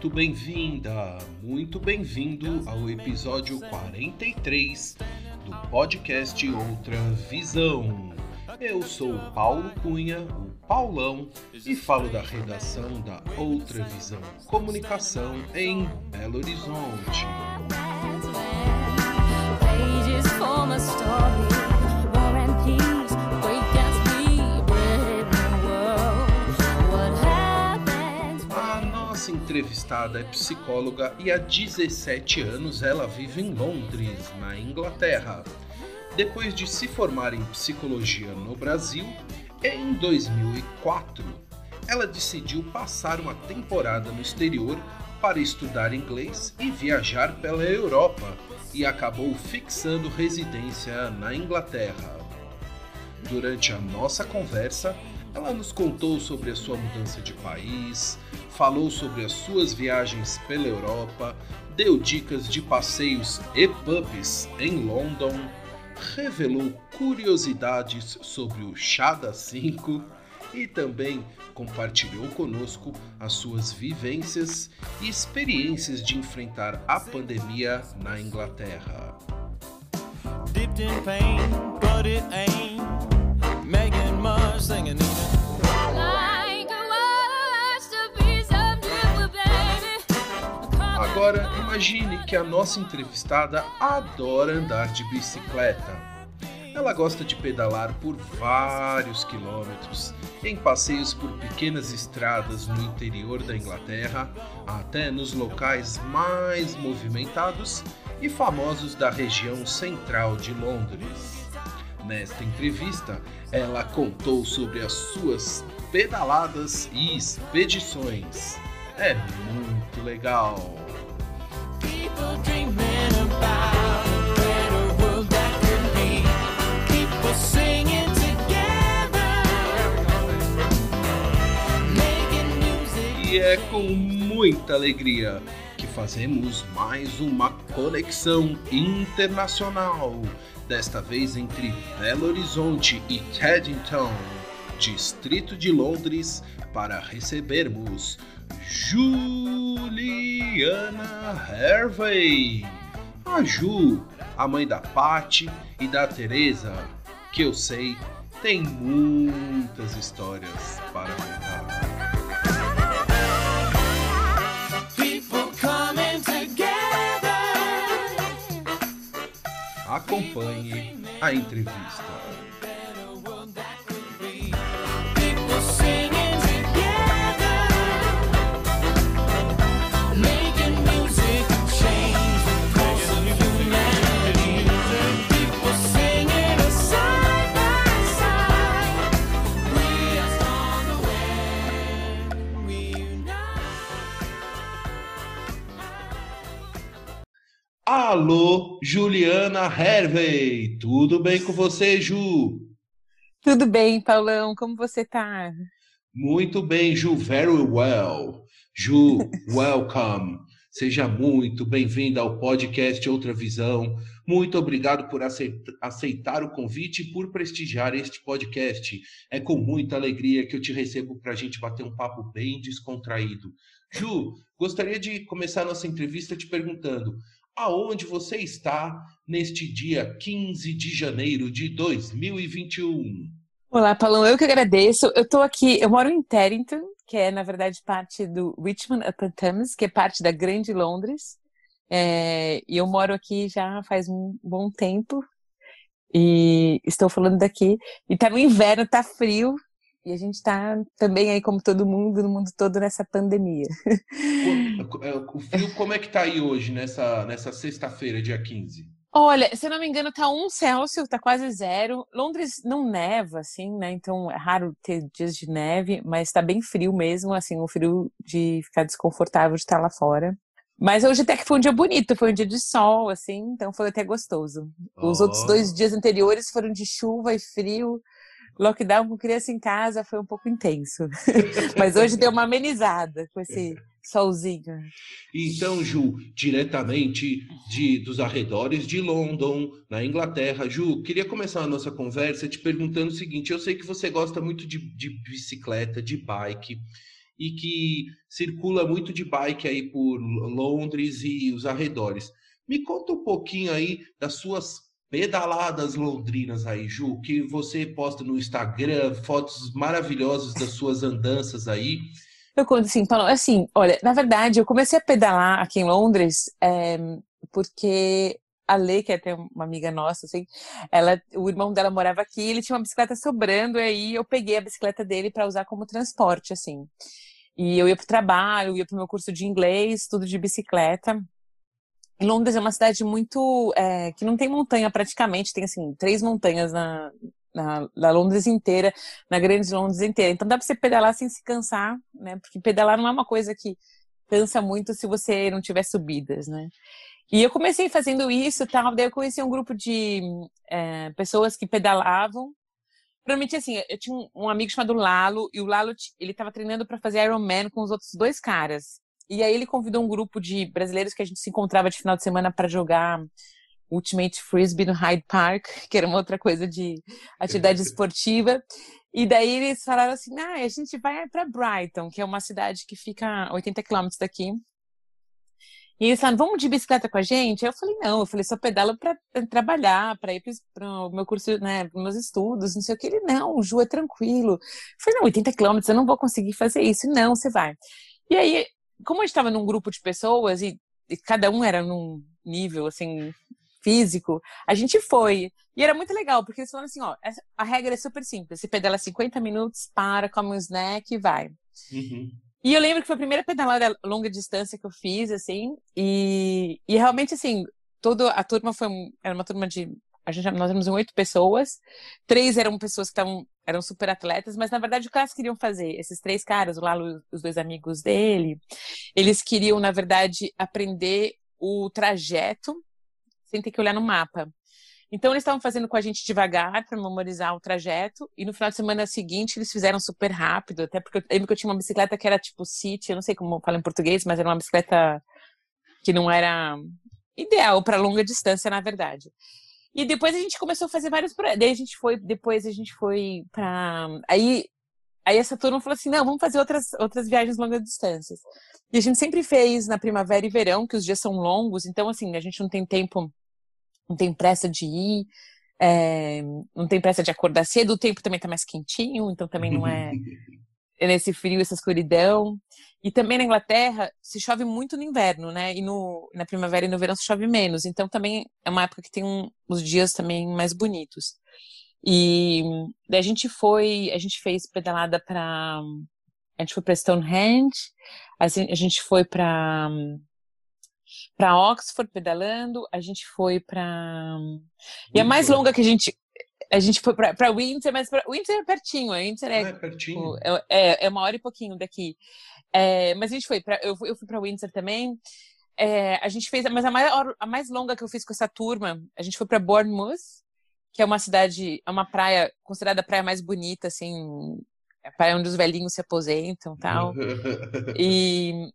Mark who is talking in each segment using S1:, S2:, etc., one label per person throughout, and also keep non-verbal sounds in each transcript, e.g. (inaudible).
S1: Muito bem-vinda, muito bem-vindo ao episódio 43 do podcast Outra Visão. Eu sou Paulo Cunha, o Paulão, e falo da redação da Outra Visão Comunicação em Belo Horizonte. Entrevistada é psicóloga e há 17 anos ela vive em Londres, na Inglaterra. Depois de se formar em psicologia no Brasil, em 2004, ela decidiu passar uma temporada no exterior para estudar inglês e viajar pela Europa e acabou fixando residência na Inglaterra. Durante a nossa conversa, ela nos contou sobre a sua mudança de país, falou sobre as suas viagens pela Europa, deu dicas de passeios e pubs em London, revelou curiosidades sobre o chá das 5 e também compartilhou conosco as suas vivências e experiências de enfrentar a pandemia na Inglaterra.
S2: dipped in pain, but it ain't singing.
S1: Agora, imagine que a nossa entrevistada adora andar de bicicleta. Ela gosta de pedalar por vários quilômetros, em passeios por pequenas estradas no interior da Inglaterra, até nos locais mais movimentados e famosos da região central de Londres. Nesta entrevista, ela contou sobre as suas pedaladas e expedições. É muito legal! E é com muita alegria que fazemos mais uma conexão internacional, desta vez entre Belo Horizonte e Teddington, distrito de Londres, para recebermos Juliana Hervey. A Ju, a mãe da Patti e da Teresa, que eu sei tem muitas histórias para contar. Acompanhe a entrevista. Alô, Juliana Hervey, tudo bem com você, Ju?
S3: Tudo bem, Paulão? Como você tá?
S1: Muito bem, Ju, very well. Ju, (laughs) welcome. Seja muito bem-vinda ao podcast Outra Visão. Muito obrigado por aceit- aceitar o convite e por prestigiar este podcast. É com muita alegria que eu te recebo para a gente bater um papo bem descontraído. Ju, gostaria de começar nossa entrevista te perguntando aonde você está neste dia 15 de janeiro de 2021.
S3: Olá, Paulão, eu que agradeço. Eu tô aqui, eu moro em Terrington, que é, na verdade, parte do Richmond upon Thames, que é parte da Grande Londres. É, e eu moro aqui já faz um bom tempo. E estou falando daqui. E tá no inverno, tá frio. E a gente tá também aí, como todo mundo, no mundo todo, nessa pandemia.
S1: Co- é, O frio, como é que tá aí hoje, nessa, nessa sexta-feira, dia 15?
S3: Olha, se eu não me engano, tá um Celsius, tá quase zero. Londres não neva, assim, né? Então é raro ter dias de neve, mas tá bem frio mesmo, assim, o frio de ficar desconfortável de estar lá fora. Mas hoje até que foi um dia bonito, foi um dia de sol, assim, então foi até gostoso. Os outros
S1: Oh.
S3: dois dias anteriores foram de chuva e frio. Lockdown com criança em casa foi um pouco intenso. (laughs) Mas hoje deu uma amenizada com esse solzinho.
S1: Então, Ju, diretamente de, dos arredores de London, na Inglaterra. Ju, queria começar a nossa conversa te perguntando o seguinte: eu sei que você gosta muito de, de bicicleta, de bike, e que circula muito de bike aí por Londres e os arredores. Me conta um pouquinho aí das suas pedaladas londrinas aí, Ju, que você posta no Instagram, fotos maravilhosas das suas andanças aí.
S3: Eu conto assim, Paulo, assim, olha, na verdade, eu comecei a pedalar aqui em Londres é, porque a Lê, que é até uma amiga nossa, assim, ela, o irmão dela morava aqui, ele tinha uma bicicleta sobrando, e aí eu peguei a bicicleta dele para usar como transporte, assim. E eu ia pro trabalho, ia pro meu curso de inglês, tudo de bicicleta. Londres é uma cidade muito é, que não tem montanha praticamente, tem assim três montanhas na, na, na Londres inteira, na grande Londres inteira. Então dá para você pedalar sem se cansar, né? Porque pedalar não é uma coisa que cansa muito se você não tiver subidas, né? E eu comecei fazendo isso, tal. Daí eu conheci um grupo de é, pessoas que pedalavam. Provavelmente assim, eu tinha um, amigo chamado Lalo e o Lalo ele estava treinando para fazer Ironman com os outros dois caras. E aí ele convidou um grupo de brasileiros que a gente se encontrava de final de semana para jogar Ultimate Frisbee no Hyde Park, (laughs) que era uma outra coisa de atividade esportiva. E daí eles falaram assim: ah, a gente vai para Brighton, que é uma cidade que fica a 80 quilômetros daqui. E eles falaram: vamos de bicicleta com a gente? Aí eu falei: não, eu falei: só pedalo para trabalhar, para ir para o meu curso, né, para meus estudos, não sei o que. Ele: não, Ju, é tranquilo. Eu falei: não, 80 quilômetros, eu não vou conseguir fazer isso. Não, você vai. E aí, como a gente estava num grupo de pessoas e, e cada um era num nível assim físico, a gente foi. E era muito legal, porque eles falaram assim, ó, a regra é super simples. Você pedala 50 minutos, para, come um snack e vai.
S1: Uhum.
S3: E eu lembro que foi a primeira pedalada longa distância que eu fiz, assim, e, e realmente, assim, toda a turma foi, era uma turma de, a gente, nós éramos oito pessoas, três eram pessoas que estavam, eram super atletas, mas na verdade o que elas queriam fazer, esses três caras, o Lalo os dois amigos dele, eles queriam, na verdade, aprender o trajeto sem ter que olhar no mapa. Então eles estavam fazendo com a gente devagar para memorizar o trajeto e no final de semana seguinte eles fizeram super rápido, até porque eu lembro que eu tinha uma bicicleta que era tipo City, eu não sei como fala em português, mas era uma bicicleta que não era ideal para longa distância, na verdade. E depois a gente começou a fazer vários projetos. Daí a gente foi, depois a gente foi para aí aí essa turma falou assim: "Não, vamos fazer outras outras viagens longas distâncias". E a gente sempre fez na primavera e verão, que os dias são longos, então assim, a gente não tem tempo não tem pressa de ir, é, não tem pressa de acordar cedo, o tempo também tá mais quentinho, então também não é, é (laughs) nesse frio, essa escuridão. E também na Inglaterra se chove muito no inverno, né? E no, na primavera e no verão se chove menos. Então também é uma época que tem um, os dias também mais bonitos. E daí a gente foi, a gente fez pedalada para a gente foi para Stonehenge, a gente, foi para para Oxford pedalando, a gente foi para e a mais longa que a gente a gente foi para Windsor, mas pra, Windsor é pertinho, Windsor
S1: Ah,
S3: é,
S1: é pertinho.
S3: tipo, é, é- é uma hora e pouquinho daqui. É, mas a gente foi para eu, fui- eu fui para Windsor também. É, a gente fez, mas a maior, a mais longa que eu fiz com essa turma, a gente foi para Bournemouth, que é uma cidade, é uma praia considerada a praia mais bonita, assim, é a praia onde os velhinhos se aposentam, tal. (laughs) E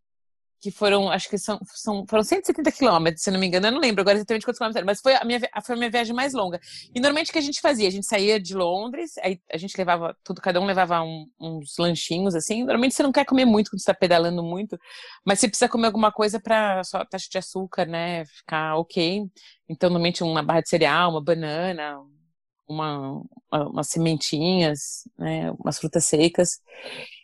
S3: que foram, acho que são, são foram 170 quilômetros, se não me engano, eu não lembro agora exatamente quantos quilômetros mas foi a minha, foi a minha viagem mais longa. E normalmente o que a gente fazia? A gente saía de Londres, aí a gente levava tudo, cada um levava um- uns lanchinhos, assim. Normalmente você não quer comer muito quando você tá pedalando muito, mas você precisa comer alguma coisa para sua taxa de açúcar, né, ficar ok. Então, normalmente uma barra de cereal, uma banana, uma, uma- umas sementinhas, né, umas frutas secas.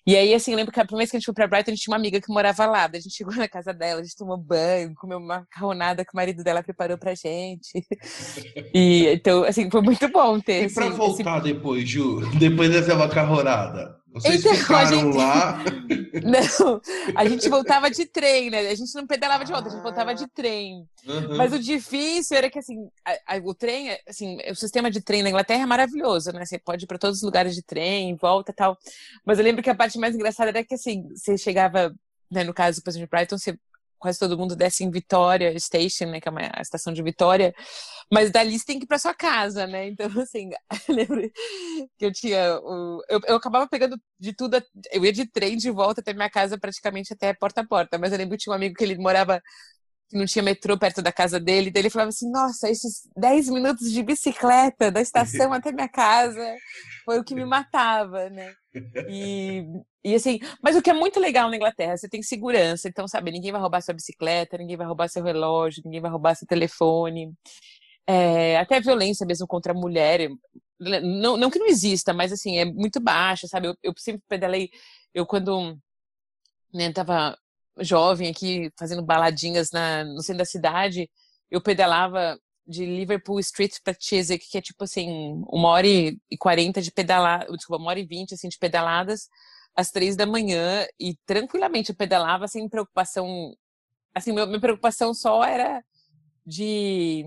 S3: E aí, assim, eu lembro que a primeira vez que a gente foi pra Brighton, a gente tinha uma amiga que morava lá. A gente chegou na casa dela, a gente tomou banho, comeu uma macarronada que o marido dela preparou pra gente. (laughs) E então, assim, foi muito bom ter
S1: E
S3: esse,
S1: pra
S3: esse-
S1: voltar depois, Ju, depois dessa macarronada, Vocês
S3: Então, a
S1: ficaram
S3: gente-
S1: lá. (laughs)
S3: Não, a gente voltava de trem, né? A gente não pedalava de volta, a gente voltava de trem.
S1: Aham.
S3: Mas o difícil era que, assim, a- a- o trem, assim, o sistema de trem na Inglaterra é maravilhoso, né? Você pode ir para todos os lugares de trem, volta e tal. Mas eu lembro que a parte mais engraçada era que, assim, você chegava, né, no caso, por exemplo, de Brighton, você, quase todo mundo desce em Vitória Station, né, que é uma, a estação de Vitória, mas dali você tem que ir para sua casa, né? Então, (laughs) assim, eu lembro que eu tinha. o- eu, eu acabava pegando de tudo, eu ia de trem de volta até minha casa praticamente até porta a porta, mas eu lembro que tinha um amigo que ele morava que não tinha metrô perto da casa dele, daí ele falava assim, nossa, esses 10 minutos de bicicleta da estação (laughs) até minha casa foi o que me matava, né? E, e assim, mas o que é muito legal na Inglaterra, você tem segurança, então, sabe, ninguém vai roubar sua bicicleta, ninguém vai roubar seu relógio, ninguém vai roubar seu telefone, É, até a violência mesmo contra a mulher, não, não que não exista, mas assim, é muito baixa, sabe? Eu, eu sempre pedalei, eu quando né, tava jovem aqui, fazendo baladinhas na, no centro da cidade, eu pedalava de Liverpool Street para Chiswick, que é tipo assim, uma hora e quarenta de pedalar, desculpa, uma hora e vinte assim, de pedaladas às três da manhã e tranquilamente eu pedalava sem preocupação, assim, minha preocupação só era de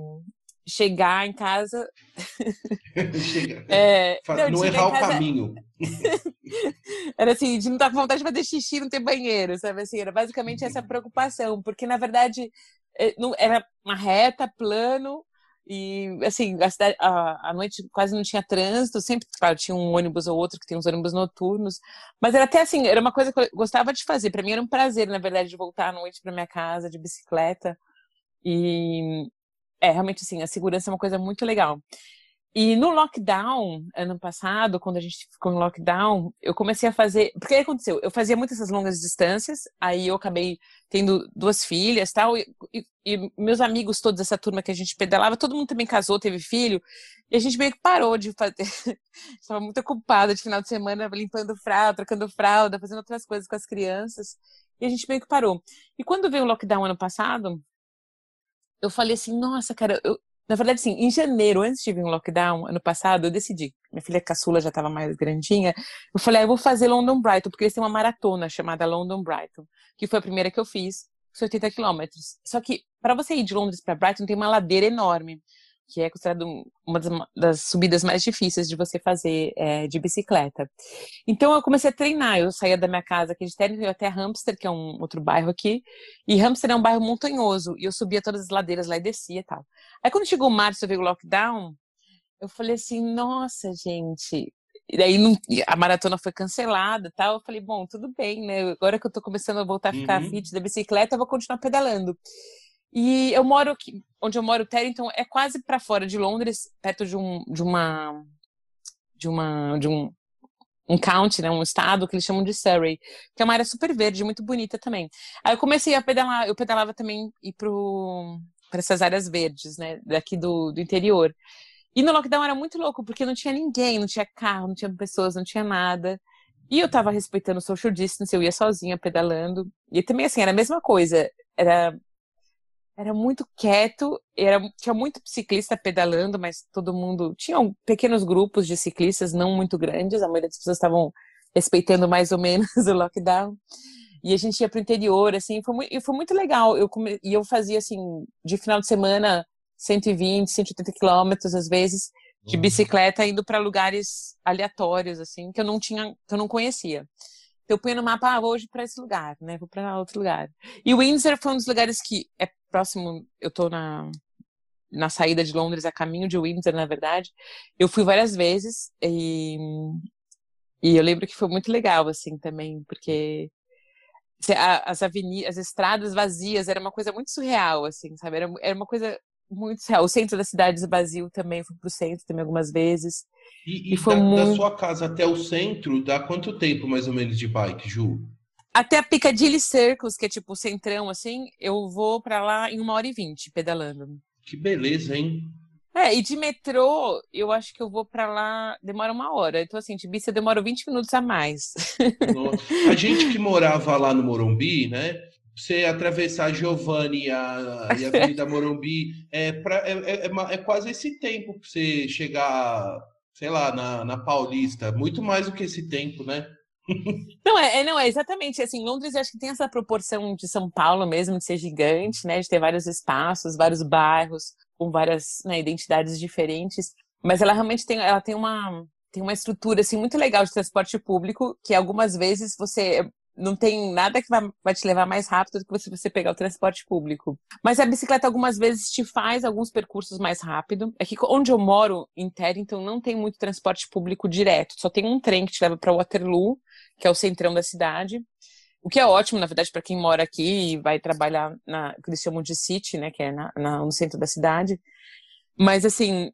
S3: chegar em casa, (laughs)
S1: Chega.
S3: é, não,
S1: não errar
S3: em
S1: o
S3: casa-
S1: caminho. (laughs)
S3: Era assim, de não estar com vontade de fazer xixi, não ter banheiro, sabe? Assim, era basicamente essa preocupação, porque na verdade eh, era uma reta, plano, e assim, a, cidade, a, a noite quase não tinha trânsito, sempre, claro, tinha um ônibus ou outro que tem uns ônibus noturnos, mas era até assim, era uma coisa que eu gostava de fazer. Para mim era um prazer, na verdade, de voltar à noite para minha casa de bicicleta. E é realmente assim, a segurança é uma coisa muito legal. E no lockdown, ano passado, quando a gente ficou em lockdown, eu comecei a fazer. Porque o que aconteceu? Eu fazia muitas essas longas distâncias, aí eu acabei tendo duas filhas tal, e, e, e meus amigos, todos essa turma que a gente pedalava, todo mundo também casou, teve filho, e a gente meio que parou de fazer. (laughs) Estava muito ocupada de final de semana, limpando fralda, trocando fralda, fazendo outras coisas com as crianças, e a gente meio que parou. E quando veio o lockdown ano passado, eu falei assim, nossa, cara, eu, na verdade, sim, em janeiro, antes de vir o lockdown, ano passado, eu decidi. Minha filha caçula já estava mais grandinha. Eu falei, ah, eu vou fazer London Brighton, porque eles têm uma maratona chamada London Brighton, que foi a primeira que eu fiz, foi 80 quilômetros. Só que, para você ir de Londres para Brighton, tem uma ladeira enorme, que é considerada uma das, das subidas mais difíceis de você fazer é, de bicicleta. Então, eu comecei a treinar. Eu saía da minha casa aqui de eu ia até Hampstead, que é um outro bairro aqui, e Hampstead é um bairro montanhoso, e eu subia todas as ladeiras lá e descia e tal. Aí quando chegou março, veio o lockdown, eu falei assim, nossa, gente. E daí não- a maratona foi cancelada e tal. Eu falei, bom, tudo bem, né? Agora que eu tô começando a voltar a ficar
S1: Uhum.
S3: fit da bicicleta, eu vou continuar pedalando. E eu moro aqui, onde eu moro, Terrington, é quase para fora de Londres, perto de um de uma de uma de um um county, né, um estado que eles chamam de Surrey, que é uma área super verde, muito bonita também. Aí eu comecei a pedalar, eu pedalava também ir pro para essas áreas verdes, né, daqui do, do interior. E no lockdown era muito louco, porque não tinha ninguém, não tinha carro, não tinha pessoas, não tinha nada. E eu tava respeitando o social distance, eu ia sozinha pedalando. E também, assim, era a mesma coisa. Era, era muito quieto, era, tinha muito ciclista pedalando, mas todo mundo. Tinham pequenos grupos de ciclistas, não muito grandes, a maioria das pessoas estavam respeitando mais ou menos (laughs) o lockdown. E a gente ia pro interior, assim, foi, mui- e foi muito legal. Eu come, e eu fazia, assim, de final de semana, 120, 180 quilômetros, às vezes, de
S1: Uhum.
S3: bicicleta, indo para lugares aleatórios, assim, que eu não tinha, que eu não conhecia. Então, eu punha no mapa, ah, hoje para esse lugar, né? Vou para outro lugar. E Windsor foi um dos lugares que é próximo, eu tô na, na saída de Londres, a caminho de Windsor, na verdade. Eu fui várias vezes e, e eu lembro que foi muito legal, assim, também, porque as avenidas, as estradas vazias, era uma coisa muito surreal, assim, sabe? Era, era uma coisa muito surreal. O centro da cidade vazio também, fui pro centro também algumas vezes.
S1: E, e
S3: E foi
S1: da, da
S3: muito-
S1: sua casa até o centro, dá quanto tempo mais ou menos de bike, Ju?
S3: Até a Piccadilly Circus, que é tipo o centrão, assim, eu vou pra lá em uma hora e vinte, pedalando.
S1: Que beleza, hein?
S3: É, e de metrô, eu acho que eu vou pra lá, demora uma hora. Então, assim, de bici eu demoro 20 minutos a mais. (laughs)
S1: Nossa. A gente que morava lá no Morumbi, né? Você atravessar Giovanni e a, e a Avenida Morumbi, é, pra, é, é- é é quase esse tempo pra você chegar, sei lá, na, na Paulista. Muito mais do que esse tempo, né? (laughs)
S3: Não, é, é- não, é exatamente assim. Londres, acho que tem essa proporção de São Paulo mesmo, de ser gigante, né? De ter vários espaços, vários bairros, com várias né, identidades diferentes. Mas ela realmente tem, ela tem uma, tem uma estrutura assim, muito legal de transporte público, que algumas vezes você não tem nada que vai, vai te levar mais rápido do que se você pegar o transporte público. Mas a bicicleta algumas vezes te faz alguns percursos mais rápido. É que onde eu moro, em Terrington, não tem muito transporte público direto. Só tem um trem que te leva para Waterloo, que é o centrão da cidade. O que é ótimo, na verdade, para quem mora aqui e vai trabalhar na que eles chamam de City, né, que é na, na- no centro da cidade. Mas assim,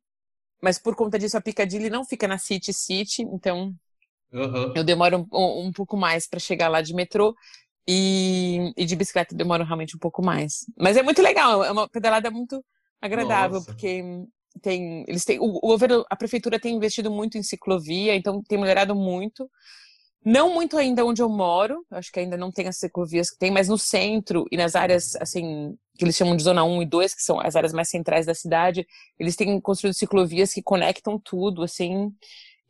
S3: mas por conta disso a Piccadilly não fica na City City, então
S1: Aham.
S3: eu demoro um, um pouco mais para chegar lá de metrô e, e de bicicleta eu demoro realmente um pouco mais. Mas é muito legal, é uma pedalada muito agradável,
S1: Nossa.
S3: porque tem, eles têm, o, o governo, a prefeitura tem investido muito em ciclovia, então tem melhorado muito. Não muito ainda onde eu moro, acho que ainda não tem as ciclovias que tem, mas no centro e nas áreas, assim, que eles chamam de zona 1 e 2, que são as áreas mais centrais da cidade, eles têm construído ciclovias que conectam tudo, assim,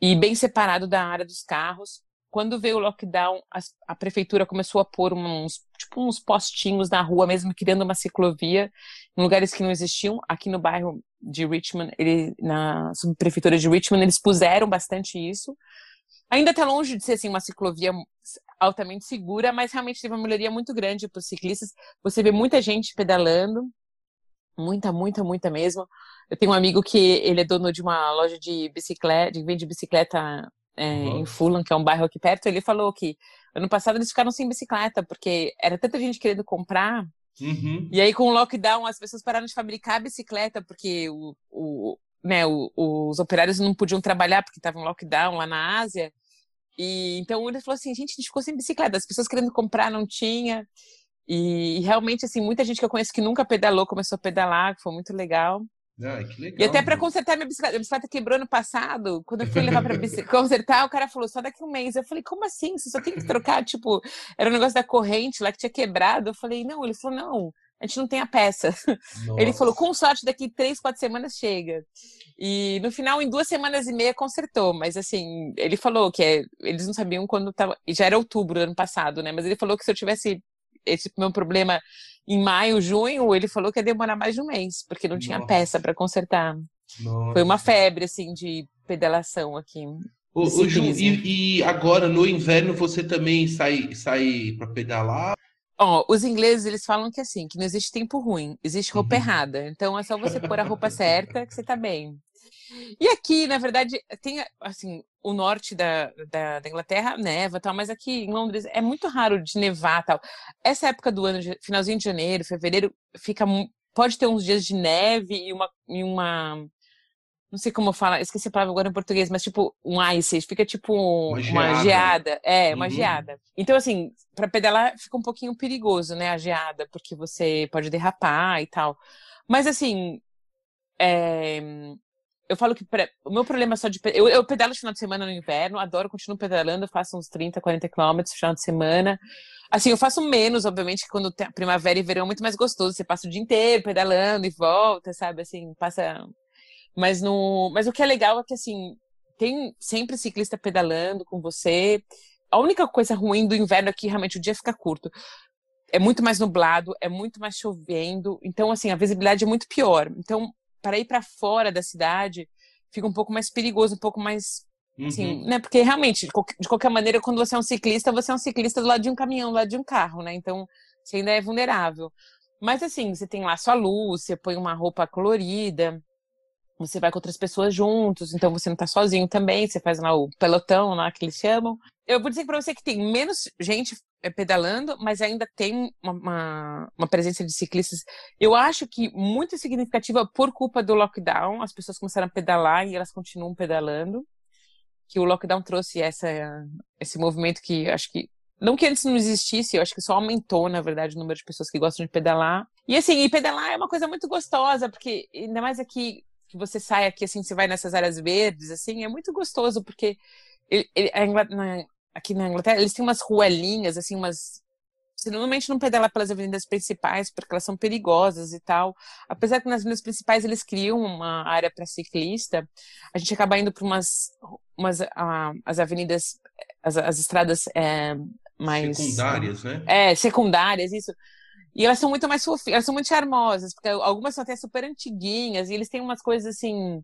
S3: e bem separado da área dos carros. Quando veio o lockdown, as- a prefeitura começou a pôr uns, tipo, uns postinhos na rua, mesmo criando uma ciclovia, em lugares que não existiam. Aqui no bairro de Richmond, ele, na subprefeitura de Richmond, eles puseram bastante isso. Ainda está longe de ser assim uma ciclovia altamente segura, mas realmente teve uma melhoria muito grande para os ciclistas. Você vê muita gente pedalando, muita, muita, muita mesmo. Eu tenho um amigo que ele é dono de uma loja de bicicleta, de vende bicicleta é, em Fulham, que é um bairro aqui perto. Ele falou que ano passado eles ficaram sem bicicleta porque era tanta gente querendo comprar
S1: Uhum.
S3: e aí, com o lockdown, as pessoas pararam de fabricar a bicicleta, porque o, o, né, o- os operários não podiam trabalhar porque estavam em lockdown lá na Ásia. E então ele falou assim, gente, a gente ficou sem bicicleta, as pessoas querendo comprar não tinha. E, realmente, assim, muita gente que eu conheço que nunca pedalou começou a pedalar, foi muito legal.
S1: Ai, legal.
S3: E até para consertar minha bicicleta, minha bicicleta quebrou ano passado. Quando eu fui levar para (laughs) consertar, o cara falou só daqui a um mês. Eu falei, como assim? Você só tem que trocar? Tipo, era um negócio da corrente lá que tinha quebrado. Eu falei, não. Ele falou, não, a gente não tem a peça. (laughs) Ele
S1: Nossa.
S3: falou, com sorte, daqui três, quatro semanas chega. E no final, em duas semanas e meia, consertou. Mas assim, ele falou que é- eles não sabiam quando tava. E já era outubro do ano passado, né? Mas ele falou que se eu tivesse esse meu problema em maio, junho, ele falou que ia demorar mais de um mês, porque não tinha
S1: Nossa.
S3: peça para consertar.
S1: Nossa.
S3: Foi uma febre, assim, de pedalação aqui. De
S1: ô, Ju, e, e agora no inverno você também sai, sai para pedalar?
S3: Ó, os ingleses, eles falam que assim, que não existe tempo ruim, existe roupa
S1: Uhum.
S3: errada. Então é só você pôr a roupa certa que você tá bem. E aqui, na verdade, tem, assim, o norte da, da, da Inglaterra neva e tal, mas aqui em Londres é muito raro de nevar tal. Essa época do ano, finalzinho de janeiro, fevereiro, fica, pode ter uns dias de neve e uma, e uma não sei como falar, esqueci a palavra agora em português, mas tipo um ice, fica tipo uma
S1: geada.
S3: geada, é, uma
S1: Uhum.
S3: geada. Então assim, para pedalar fica um pouquinho perigoso, né, a geada, porque você pode derrapar e tal. Mas assim, é, eu falo que pra- o meu problema é só de eu, eu pedalo no final de semana no inverno, adoro, continuo pedalando, faço uns 30, 40 quilômetros final de semana. Assim, eu faço menos, obviamente, que quando tem primavera e verão é muito mais gostoso. Você passa o dia inteiro pedalando e volta, sabe? Assim, passa mas, no, mas o que é legal é que, assim, tem sempre ciclista pedalando com você. A única coisa ruim do inverno é que realmente o dia fica curto. É muito mais nublado, é muito mais chovendo. Então, assim, a visibilidade é muito pior. Então, para ir para fora da cidade, fica um pouco mais perigoso, um pouco mais. Assim,
S1: Uhum.
S3: né? Porque realmente, de qualquer- maneira, quando você é um ciclista, você é um ciclista do lado de um caminhão, do lado de um carro, né? Então, você ainda é vulnerável. Mas, assim, você tem lá sua luz, você põe uma roupa colorida, você vai com outras pessoas juntos, então você não tá sozinho também, você faz lá o pelotão lá que eles chamam. Eu vou dizer para você que tem menos gente pedalando, mas ainda tem uma, uma, uma presença de ciclistas. Eu acho que muito significativa por culpa do lockdown, as pessoas começaram a pedalar e elas continuam pedalando. Que o lockdown trouxe essa, esse movimento que acho que não que antes não existisse, eu acho que só aumentou, na verdade, o número de pessoas que gostam de pedalar. E assim, e pedalar é uma coisa muito gostosa, porque ainda mais aqui que você sai aqui, assim, você vai nessas áreas verdes, assim, é muito gostoso, porque ele, ele- aqui na Inglaterra, eles têm umas ruelinhas, assim, umas... Você normalmente não pedala pelas avenidas principais, porque elas são perigosas e tal. Apesar que nas avenidas principais eles criam uma área para ciclista, a gente acaba indo para umas, umas ah, as avenidas as, as estradas é, mais
S1: Secundárias, né?
S3: é, secundárias, isso. E elas são muito mais fofinhas, elas são muito charmosas, porque algumas são até super antiguinhas, e eles têm umas coisas assim.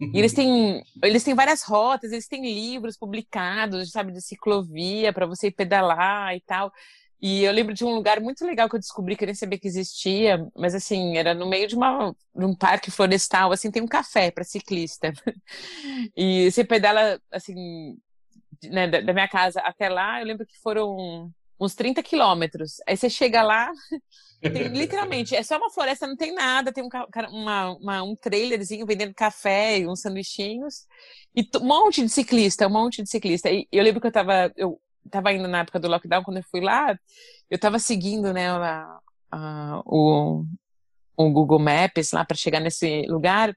S3: E eles (laughs) têm, eles têm várias rotas, eles têm livros publicados, sabe, de ciclovia para você pedalar e tal. E eu lembro de um lugar muito legal que eu descobri que eu nem sabia que existia, mas assim, era no meio de, uma, de um parque florestal, assim, tem um café para ciclista. (laughs) E você pedala, assim, né, da minha casa até lá, eu lembro que foram uns 30 quilômetros. Aí você chega lá, (laughs) tem, literalmente, é só uma floresta, não tem nada, tem um, uma, uma- um trailerzinho vendendo café e uns sanduichinhos, e um monte de ciclista, um monte de ciclista. E eu lembro que eu tava, eu tava indo na época do lockdown, quando eu fui lá, eu tava seguindo, né, a- a- o, o Google Maps lá para chegar nesse lugar.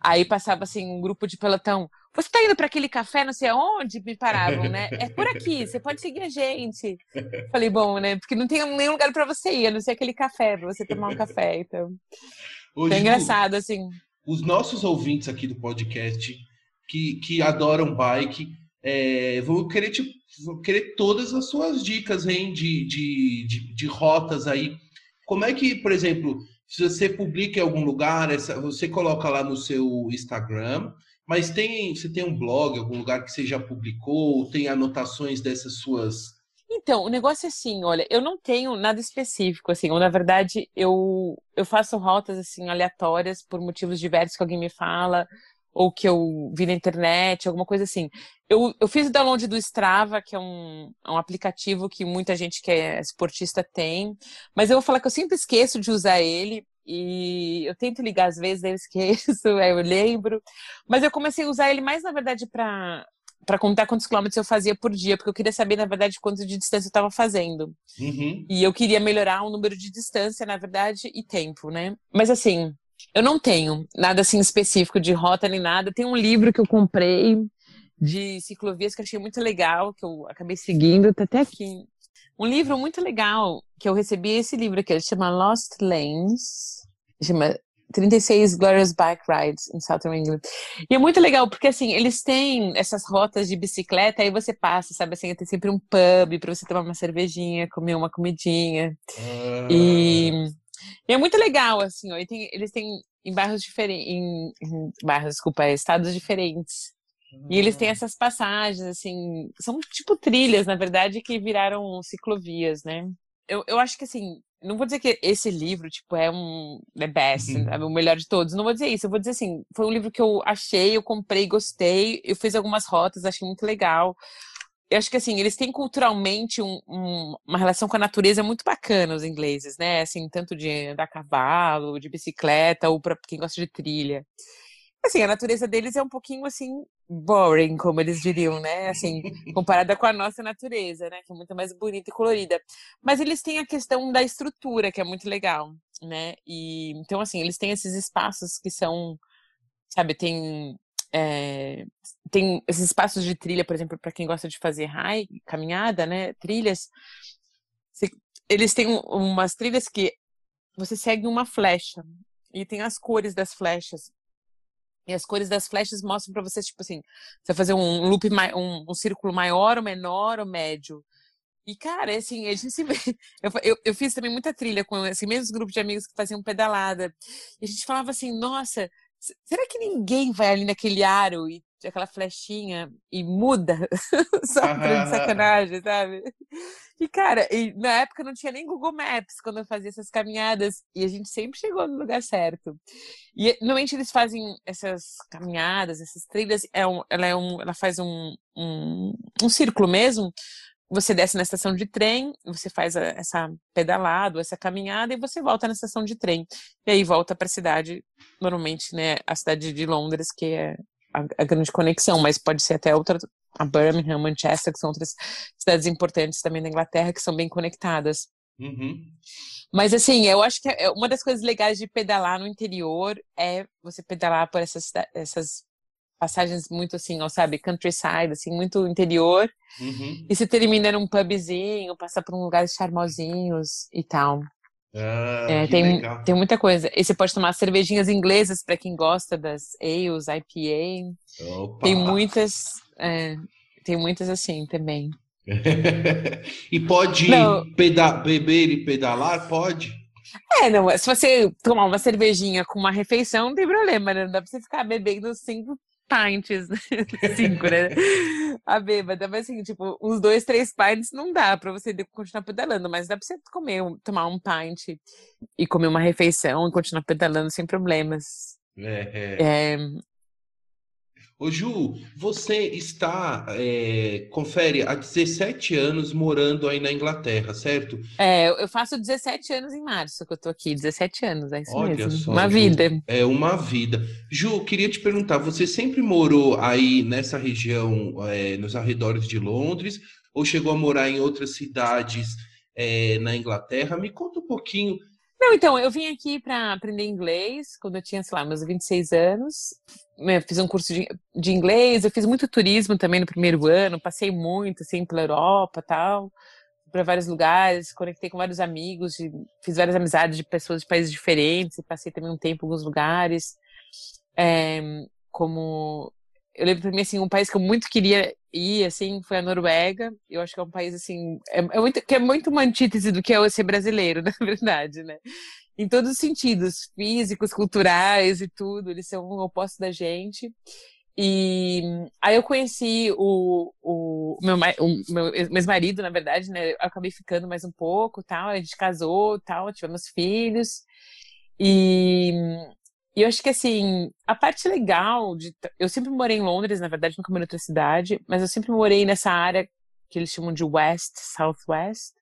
S3: Aí passava assim um grupo de pelotão. Você tá indo para aquele café, não sei aonde? Me paravam, né? É por aqui, você pode seguir a gente. Falei, bom, né? Porque não tem nenhum lugar para você ir, a não ser aquele café, para você tomar um café. Então,
S1: Ô,
S3: é engraçado, assim.
S1: os nossos ouvintes aqui do podcast que, que adoram bike é, vão querer te, vão querer todas as suas dicas hein, de, de, de, de rotas aí. Como é que, por exemplo, se você publica em algum lugar, essa, você coloca lá no seu Instagram, mas tem, você tem um blog, algum lugar que você já publicou, tem anotações dessas suas.
S3: Então, o negócio é assim, olha, eu não tenho nada específico, assim, ou na verdade eu, eu faço rotas, assim, aleatórias por motivos diversos que alguém me fala, ou que eu vi na internet, alguma coisa assim. Eu, eu fiz o download do Strava, que é um, é um aplicativo que muita gente que é esportista tem, mas eu vou falar que eu sempre esqueço de usar ele, e eu tento ligar às vezes, eu esqueço, (laughs) aí eu lembro, mas eu comecei a usar ele mais, na verdade, para para contar quantos quilômetros eu fazia por dia, porque eu queria saber, na verdade, quanto de distância eu estava fazendo.
S1: Uhum.
S3: E eu queria melhorar o número de distância, na verdade, e tempo, né? Mas assim, eu não tenho nada assim específico de rota nem nada. Tem um livro que eu comprei de ciclovias que eu achei muito legal, que eu acabei seguindo, tá até aqui. Um livro muito legal, que eu recebi esse livro aqui, ele chama Lost Lanes, chama 36 Glorious Bike Rides in Southern England. E é muito legal, porque assim, eles têm essas rotas de bicicleta, aí você passa, sabe assim, tem sempre um pub para você tomar uma cervejinha, comer uma comidinha.
S1: Ah,
S3: E, e é muito legal, assim, ó, tem- eles têm em bairros diferentes, em, em bairros, desculpa, é, estados diferentes. E eles têm essas passagens, assim, são tipo trilhas, na verdade, que viraram ciclovias, né? Eu, eu acho que, assim, não vou dizer que esse livro, tipo, é um the best,
S1: Uhum.
S3: sabe, o melhor de todos. Não vou dizer isso. Eu vou dizer assim, foi um livro que eu achei, eu comprei, gostei. Eu fiz algumas rotas, achei muito legal. Eu acho que, assim, eles têm culturalmente um- um- uma relação com a natureza muito bacana, os ingleses, né? Assim, tanto de andar a cavalo, de bicicleta, ou para quem gosta de trilha. Assim, a natureza deles é um pouquinho, assim, boring, como eles diriam, né? Assim, comparada com a nossa natureza, né? Que é muito mais bonita e colorida. Mas eles têm a questão da estrutura, que é muito legal, né? E, então, assim, eles têm esses espaços que são, sabe, tem... é, tem esses espaços de trilha, por exemplo, para quem gosta de fazer hike, caminhada, né? Trilhas. Eles têm um- umas trilhas que você segue uma flecha e tem as cores das flechas. E as cores das flechas mostram para você, tipo assim, você fazer um loop, um, um círculo maior ou menor ou médio. E, cara, assim, a gente se. (laughs) Eu, eu, eu fiz também muita trilha com esse mesmo grupo de amigos que faziam pedalada. E a gente falava assim, nossa, será que ninguém vai ali naquele aro e aquela flechinha e muda? (laughs) Só pra de sacanagem, sabe? E, cara, e na época não tinha nem Google Maps quando eu fazia essas caminhadas. E a gente sempre chegou no lugar certo. E normalmente eles fazem essas caminhadas, essas trilhas, é um, ela, é um, ela faz um, um, um círculo mesmo. Você desce na estação de trem, você faz a- essa pedalada, essa caminhada e você volta na estação de trem. E aí volta para a cidade, normalmente, né, a cidade de Londres, que é a, a grande conexão, mas pode ser até outra, a Birmingham, Manchester, que são outras cidades importantes também da Inglaterra, que são bem conectadas.
S1: Uhum.
S3: Mas assim, eu acho que é- uma das coisas legais de pedalar no interior é você pedalar por essas, essas passagens muito assim, ó, sabe, countryside, assim, muito interior.
S1: Uhum.
S3: E você termina num pubzinho, passa por um lugares charmosinhos e tal.
S1: Ah,
S3: É, tem,
S1: legal.
S3: tem muita coisa. E você pode tomar cervejinhas inglesas para quem gosta das ales, IPA.
S1: Opa.
S3: Tem muitas. é, tem muitas assim também. (laughs)
S1: e pode beber e pedalar? Pode?
S3: É, não, se você tomar uma cervejinha com uma refeição, não tem problema, né? Não dá pra você ficar bebendo cinco pints, né? (laughs) cinco, né? A bêbada, mas assim, tipo, uns dois, três pints não dá pra você continuar pedalando, mas dá pra você comer, tomar um pint e comer uma refeição e continuar pedalando sem problemas.
S1: É, é.
S3: É,
S1: Ô Ju, você está, é, confere, há 17 anos morando aí na Inglaterra, certo?
S3: é, eu faço 17 anos em março que eu tô aqui, 17 anos, é isso
S1: Olha
S3: mesmo.
S1: só,
S3: Uma
S1: Ju.
S3: vida.
S1: É uma vida. Ju, queria te perguntar, você sempre morou aí nessa região, é, nos arredores de Londres, ou chegou a morar em outras cidades, é, na Inglaterra? Me conta um pouquinho.
S3: Não, então, eu vim aqui para aprender inglês quando eu tinha, sei lá, meus 26 anos. né, Fiz um curso de, de inglês, eu fiz muito turismo também no primeiro ano, passei muito, assim, pela Europa tal, para vários lugares, conectei com vários amigos, de- fiz várias amizades de pessoas de países diferentes, passei também um tempo em alguns lugares. É, como eu lembro mim assim um país que eu muito queria ir assim foi a Noruega. Eu acho que é um país assim é, é muito que é muito uma antítese do que é ser brasileiro (laughs) na verdade né? Em todos os sentidos físicos culturais e tudo eles são o oposto da gente. E aí eu conheci o, o meu o meu ex-marido na verdade né? Eu acabei ficando mais um pouco tal a gente casou tal tivemos filhos. E e eu acho que assim, a parte legal de. Eu sempre morei em Londres, na verdade, nunca morei em outra cidade, mas eu sempre morei nessa área que eles chamam de West, Southwest.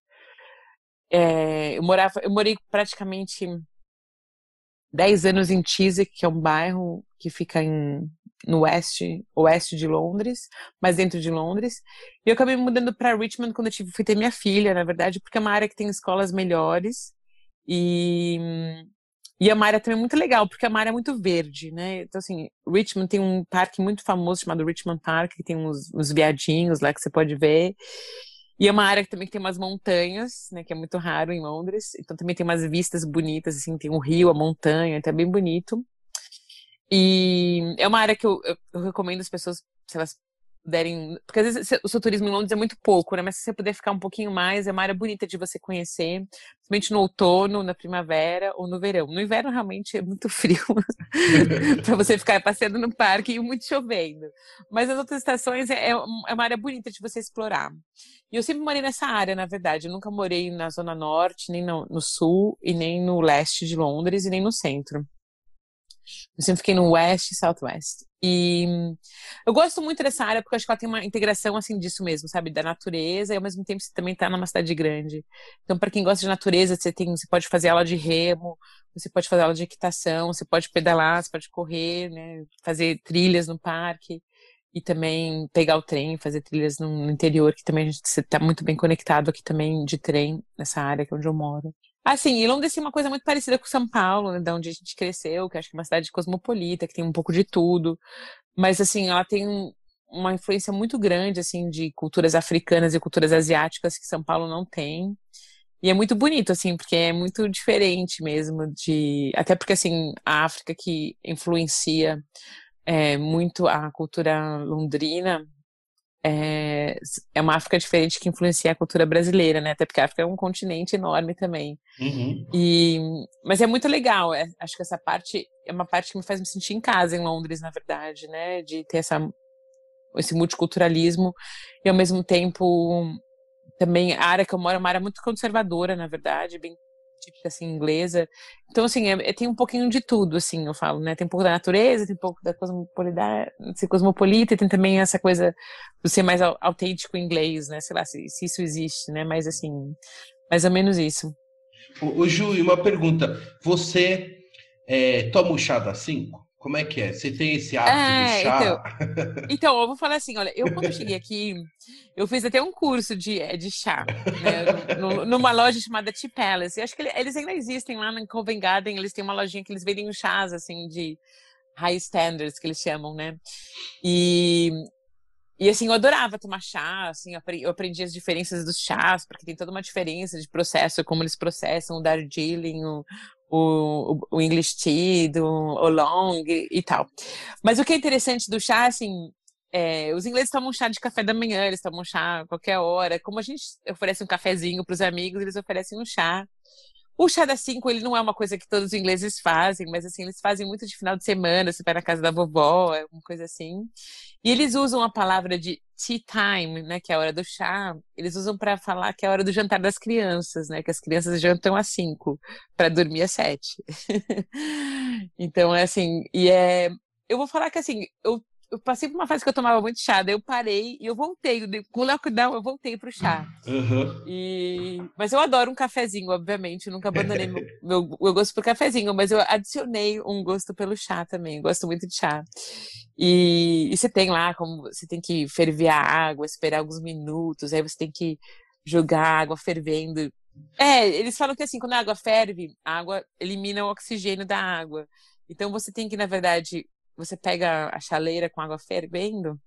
S3: É, eu morava, eu morei praticamente 10 anos em Chiswick, que é um bairro que fica em, no oeste, oeste de Londres, mas dentro de Londres. E eu acabei mudando para Richmond quando eu tive, fui ter minha filha, na verdade, porque é uma área que tem escolas melhores. E, e é uma área também muito legal, porque é uma área muito verde, né? Então, assim, Richmond tem um parque muito famoso chamado Richmond Park, que tem uns, uns viadinhos lá que você pode ver. E é uma área que também tem umas montanhas, né? Que é muito raro em Londres. Então também tem umas vistas bonitas, assim, tem o rio, a montanha, então é bem bonito. E é uma área que eu, eu, eu recomendo as pessoas, se elas puderem. Porque às vezes o seu turismo em Londres é muito pouco, né? Mas se você puder ficar um pouquinho mais, é uma área bonita de você conhecer, principalmente no outono, na primavera ou no verão. No inverno realmente é muito (laughs) frio (laughs) para você ficar passeando no parque e muito chovendo. Mas as outras estações é, é uma área bonita de você explorar. E eu sempre morei nessa área, na verdade. Eu nunca morei na Zona Norte, nem no, no Sul, e nem no leste de Londres, e nem no centro. Eu sempre fiquei no West e Southwest. E eu gosto muito dessa área porque acho que ela tem uma integração assim disso mesmo, sabe, da natureza e ao mesmo tempo você também está numa cidade grande. Então, para quem gosta de natureza, você tem, você pode fazer aula de remo, você pode fazer aula de equitação, você pode pedalar, você pode correr, né, fazer trilhas no parque e também pegar o trem, fazer trilhas no, no interior, que também a gente está muito bem conectado aqui também de trem nessa área que é onde eu moro. Assim, e Londres tem uma coisa muito parecida com São Paulo, né, da onde a gente cresceu, que acho que é uma cidade cosmopolita, que tem um pouco de tudo. Mas, assim, ela tem um- uma influência muito grande, assim, de culturas africanas e culturas asiáticas que São Paulo não tem. E é muito bonito, assim, porque é muito diferente mesmo de... Até porque, assim, a África que influencia é, muito a cultura londrina é, é uma África diferente que influencia a cultura brasileira, né? Até porque a África é um continente enorme também.
S1: Uhum.
S3: E, mas é muito legal. é- acho que essa parte é uma parte que me faz me sentir em casa em Londres, na verdade, né? De ter essa, esse multiculturalismo e ao mesmo tempo também a área que eu moro é uma área muito conservadora, na verdade, bem típica assim inglesa. Então assim, é, é- tem um pouquinho de tudo, assim, eu falo, né? Tem um pouco da natureza, tem um pouco da cosmopolita, cosmopolita, tem também essa coisa do ser mais au- autêntico inglês, né? Sei lá se, se isso existe, né? Mas assim, mais ou menos isso.
S1: Ô, ô, Ju, uma pergunta. Você é, toma o chá das 5? Como é que é? Você tem esse hábito
S3: É,
S1: chá? (laughs)
S3: Então, eu vou falar assim, olha, eu quando cheguei aqui, eu fiz até um curso de, eh, de chá, né, no- numa loja chamada Tea Palace. Eu acho que ele- eles ainda existem lá no Covent Garden, eles têm uma lojinha que eles vendem chás, assim, de high standards, que eles chamam, né? E, e assim, eu adorava tomar chá, assim, eu aprendi as diferenças dos chás, porque tem toda uma diferença de processo, como eles processam o Darjeeling, o, o, o English Tea, do Oolong e, e tal. Mas o que é interessante do chá, assim, é, os ingleses tomam chá de café da manhã, eles tomam chá a qualquer hora. Como a gente oferece um cafezinho para os amigos, eles oferecem um chá. O chá das cinco, ele não é uma coisa que todos os ingleses fazem, mas assim, eles fazem muito de final de semana, você vai na casa da vovó, é uma coisa assim. E eles usam a palavra de tea time, né, que é a hora do chá, eles usam para falar que é a hora do jantar das crianças, né, que as crianças jantam às cinco, para dormir às sete. (laughs) então, é assim, e é... Eu vou falar que assim, eu eu passei por uma fase que eu tomava muito chá, daí eu parei e eu voltei. Com o lockdown, eu voltei pro chá.
S1: Aham.
S3: E... Mas eu adoro um cafezinho, obviamente. Eu nunca abandonei meu, (laughs) meu, meu gosto por cafezinho, mas eu adicionei um gosto pelo chá também. Eu gosto muito de chá. E, e você tem lá, como você tem que ferver a água, esperar alguns minutos, aí você tem que jogar a água fervendo. É, eles falam que assim, quando a água ferve, a água elimina o oxigênio da água. Então você tem que, na verdade, você pega a chaleira com água fervendo,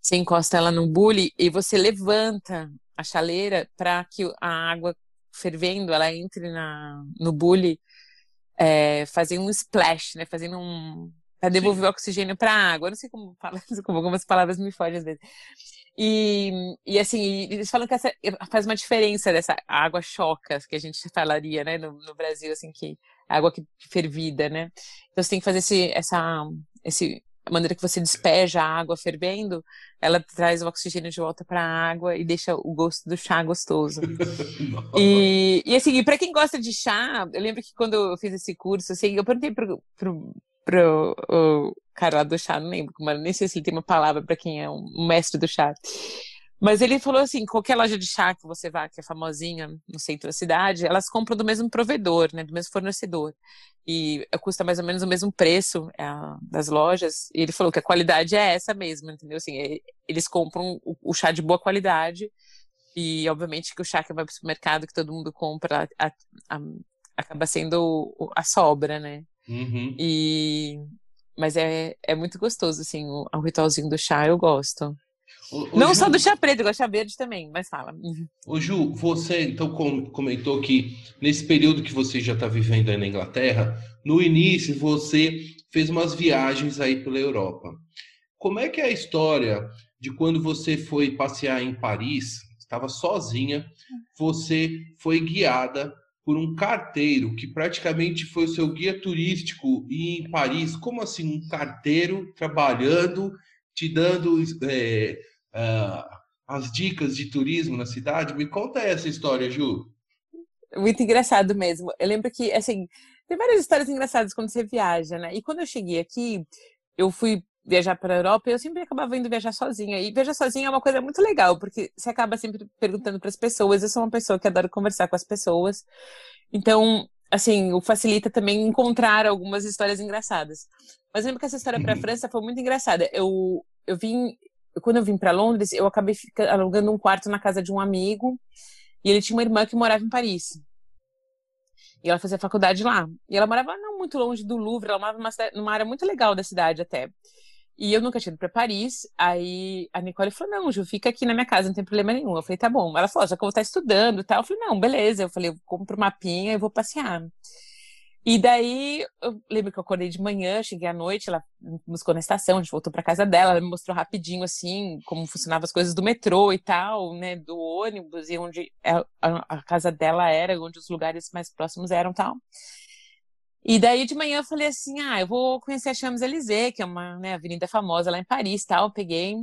S3: você encosta ela no bule e você levanta a chaleira para que a água fervendo ela entre na, no bule, é, fazendo um splash, né? Fazendo um para devolver o oxigênio para a água. Eu não sei como (laughs) como algumas palavras me fogem às vezes. E, e assim, eles falam que essa faz uma diferença dessa água choca que a gente falaria, né, no, no Brasil, assim, que água que fervida, né? Então você tem que fazer esse, essa, esse, a maneira que você despeja a água fervendo, ela traz o oxigênio de volta para a água e deixa o gosto do chá gostoso. (laughs) e, e assim, para quem gosta de chá, eu lembro que quando eu fiz esse curso, assim, eu perguntei pro, pro, pro o cara lá do chá, não lembro, mas nem sei se ele tem uma palavra para quem é um mestre do chá. Mas ele falou assim, qualquer loja de chá que você vá, que é famosinha no centro da cidade, elas compram do mesmo provedor, né, do mesmo fornecedor. E custa mais ou menos o mesmo preço é, das lojas. E ele falou que a qualidade é essa mesmo, entendeu? Assim, é, eles compram o, o chá de boa qualidade e, obviamente, que o chá que vai para o supermercado, que todo mundo compra, a, a, acaba sendo a sobra, né?
S1: Uhum.
S3: E... Mas é, é muito gostoso, assim, o, o ritualzinho do chá, eu gosto.
S1: Ô, ô,
S3: Não
S1: Ju,
S3: só do chá preto, eu gosto de chá verde também, mas fala.
S1: Ô Ju, você então com- comentou que nesse período que você já está vivendo aí na Inglaterra, no início você fez umas viagens aí pela Europa. Como é que é a história de quando você foi passear em Paris, estava sozinha, você foi guiada por um carteiro que praticamente foi o seu guia turístico em Paris? Como assim, um carteiro trabalhando, te dando é, ah, as dicas de turismo na cidade? Me conta essa história, Ju.
S3: Muito engraçado mesmo. Eu lembro que, assim, tem várias histórias engraçadas quando você viaja, né? E quando eu cheguei aqui, eu fui viajar para a Europa e eu sempre acabava indo viajar sozinha. E viajar sozinha é uma coisa muito legal, porque você acaba sempre perguntando para as pessoas. Eu sou uma pessoa que adora conversar com as pessoas. Então, assim, o facilita também encontrar algumas histórias engraçadas. Mas eu lembro que essa história para a
S1: Uhum.
S3: França foi muito engraçada. Eu, eu vim, quando eu vim para Londres, eu acabei alugando um quarto na casa de um amigo. E ele tinha uma irmã que morava em Paris. E ela fazia faculdade lá. E ela morava não muito longe do Louvre, ela morava numa, numa área muito legal da cidade até. E eu nunca tinha ido pra Paris. Aí a Nicole falou: Não, Ju, fica aqui na minha casa, não tem problema nenhum. Eu falei: Tá bom. Ela falou: Já que eu vou estar estudando e tal. Eu falei: Não, beleza. Eu falei: Eu compro um mapinha e vou passear. E daí, eu lembro que eu acordei de manhã, cheguei à noite, ela me buscou na estação, a gente voltou pra casa dela, ela me mostrou rapidinho, assim, como funcionavam as coisas do metrô e tal, né, do ônibus, e onde a, a- casa dela era, onde os lugares mais próximos eram tal. E daí, de manhã, eu falei assim, ah, eu vou conhecer a Champs-Élysées, que é uma né, avenida famosa lá em Paris, tal, eu peguei...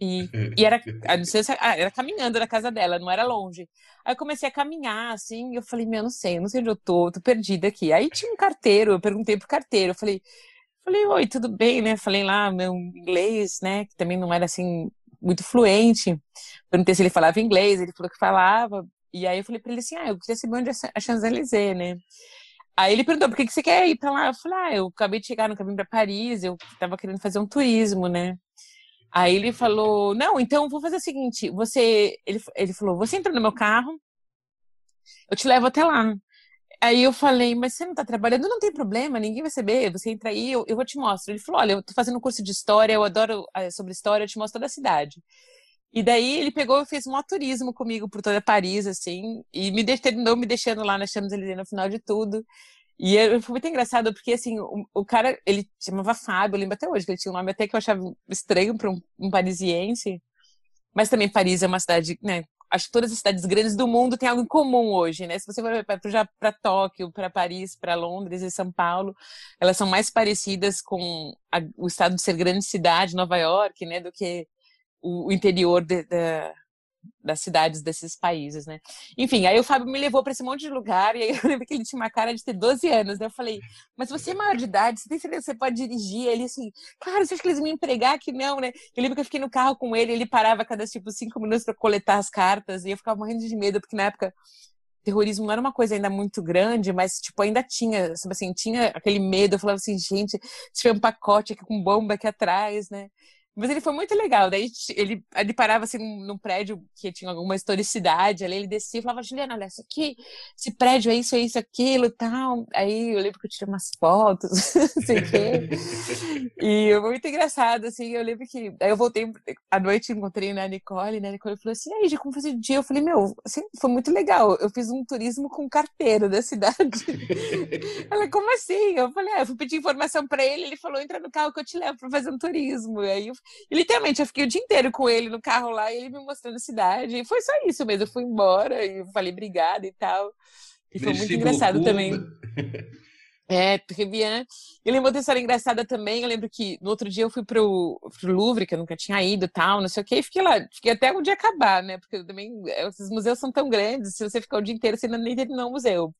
S3: E, (laughs) e era, a distância, ah, era caminhando da casa dela, não era longe. Aí eu comecei a caminhar, assim, e eu falei, meu, eu não sei, eu não sei onde eu tô, tô perdida aqui. Aí tinha um carteiro, eu perguntei pro carteiro, eu falei, falei, oi, tudo bem, né? Falei lá, meu inglês, né, que também não era, assim, muito fluente. Perguntei se ele falava inglês, ele falou que falava. E aí eu falei pra ele assim, ah, eu queria saber onde é a Champs-Élysées, né? Aí ele perguntou, por que, que você quer ir pra lá? Eu falei, ah, eu acabei de chegar no caminho pra Paris, eu tava querendo fazer um turismo, né? Aí ele falou, não, então vou fazer o seguinte, você, ele, ele falou, você entra no meu carro, eu te levo até lá. Aí eu falei, mas você não tá trabalhando? Não tem problema, ninguém vai saber, você entra aí, eu, eu vou te mostrar. Ele falou, olha, eu tô fazendo um curso de história, eu adoro eh, sobre história, eu te mostro toda a cidade. E daí ele pegou e fez um turismo comigo por toda Paris, assim, e me de- terminou me deixando lá na Champs-Élysées no final de tudo. E eu- foi muito engraçado, porque assim, o, o cara, ele chamava Fábio, eu lembro até hoje que ele tinha um nome até que eu achava estranho para um, um parisiense. Mas também Paris é uma cidade, né? Acho que todas as cidades grandes do mundo têm algo em comum hoje, né? Se você for para Tóquio, para Paris, para Londres e São Paulo, elas são mais parecidas com a- o estado de ser grande cidade, Nova York, né? Do que o, o interior de- da- das cidades desses países, né? Enfim, aí o Fábio me levou para esse monte de lugar (laughs) e aí eu lembro que ele tinha uma cara de ter 12 anos, né? Eu falei, mas você é maior de idade, você tem certeza que você pode dirigir? Ele assim, claro, você acha que eles vão me empregar que não, né? Eu lembro que eu fiquei no carro com ele, ele parava cada tipo cinco minutos para coletar as cartas e eu ficava morrendo de medo porque na época terrorismo não era uma coisa ainda muito grande, mas tipo ainda tinha, sabe assim, tinha aquele medo. Eu falava assim, gente, se tiver um pacote aqui com bomba aqui atrás, né? Mas ele foi muito legal. Daí ele, ele parava assim num, prédio que tinha alguma historicidade. Ali ele descia e falava, Juliana, olha, isso aqui, esse prédio é isso, é isso, aquilo e tal. Aí eu lembro que eu tirei umas fotos, (laughs) não sei o quê. (laughs) E foi muito engraçado, assim. Eu lembro que. Aí eu voltei à noite, encontrei na Nicole, né? A Nicole falou assim: aí, já como fazer dia? Eu falei, meu, assim, foi muito legal. Eu fiz um turismo com carteiro da cidade. (laughs) Ela, como assim? Eu falei, ah, eu fui pedir informação pra ele, ele falou, entra no carro que eu te levo pra fazer um turismo. E aí, eu, e, literalmente, eu fiquei o dia inteiro com ele no carro lá, e ele me mostrando a cidade. E foi só isso mesmo. Eu fui embora e falei obrigada e tal. E foi muito engraçado também. (laughs) É, très bien. Eu lembro outra história engraçada também. Eu lembro que no outro dia eu fui pro, pro Louvre, que eu nunca tinha ido tal, não sei o quê, e fiquei lá, fiquei até o dia acabar, né? Porque também, esses museus são tão grandes, se você ficar o dia inteiro, você ainda nem terminou o museu.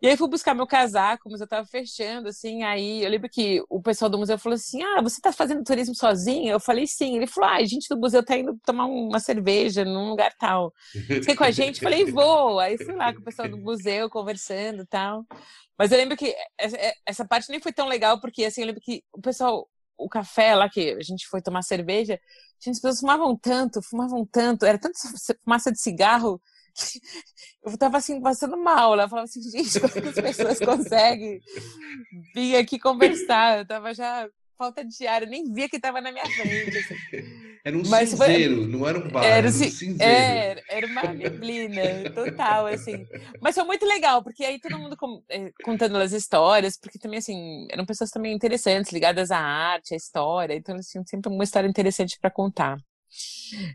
S3: E aí fui buscar meu casaco, mas eu tava fechando, assim, aí eu lembro que o pessoal do museu falou assim, ah, você tá fazendo turismo sozinha? Eu falei, sim. Ele falou, ah, a gente do museu tá indo tomar uma cerveja num lugar tal. Ir com a gente? Falei, vou. Aí fui lá com o pessoal do museu, conversando e tal. Mas eu lembro que essa, essa parte nem foi tão legal, porque, assim, eu lembro que o pessoal, o café lá que a gente foi tomar cerveja, gente, as pessoas fumavam tanto, fumavam tanto, era tanta fumaça de cigarro, (laughs) eu tava assim, passando mal. Eu falava assim, gente, como que as pessoas conseguem vir aqui conversar? Eu tava já falta de ar, eu nem via que tava na minha frente. Assim. (laughs)
S1: Era um
S3: Mas foi-
S1: cinzeiro, não era um bar,
S3: Era,
S1: era, um
S3: assim,
S1: cinzeiro.
S3: é, era uma neblina total, assim. Mas foi muito legal, porque aí todo mundo com- eh, contando as histórias, porque também, assim, eram pessoas também interessantes, ligadas à arte, à história, então eles tinham sempre uma história interessante para contar.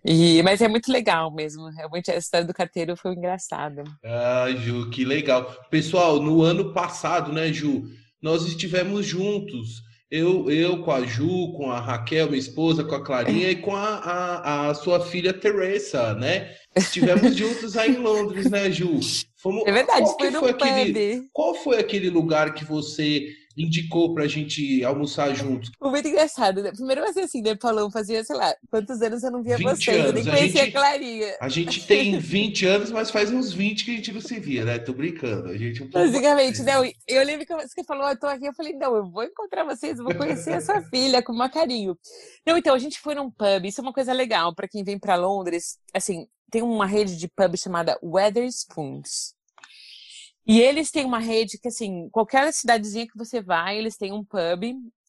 S3: E, mas é muito legal mesmo, realmente a história do carteiro foi engraçada.
S1: Ah, Ju, que legal. Pessoal, no ano passado, né, Ju, nós estivemos juntos. Eu, eu com a Ju, com a Raquel, minha esposa, com a Clarinha e com a, a, a sua filha Teresa, né? Estivemos juntos aí em Londres, né, Ju? Fomos...
S3: É verdade,
S1: qual
S3: foi no
S1: foi aquele, qual foi aquele lugar que você indicou pra gente almoçar juntos?
S3: Foi muito engraçado, né? Primeiro vai ser assim, né, Paulão? Fazia, sei lá, quantos anos eu não via
S1: 20
S3: vocês, eu nem
S1: anos, a
S3: conhecia
S1: gente-
S3: a Clarinha.
S1: A gente tem 20 anos, mas faz uns 20 que a gente não se via, né? Tô brincando. A gente é um pouco
S3: Basicamente, não. Eu lembro que você falou, eu tô aqui, eu falei, não, eu vou encontrar vocês, eu vou conhecer a sua (laughs) filha com maior carinho. Não, então, a gente foi num pub, isso é uma coisa legal para quem vem para Londres, assim, tem uma rede de pub chamada Weatherspoons. E eles têm uma rede que, assim, qualquer cidadezinha que você vai, eles têm um pub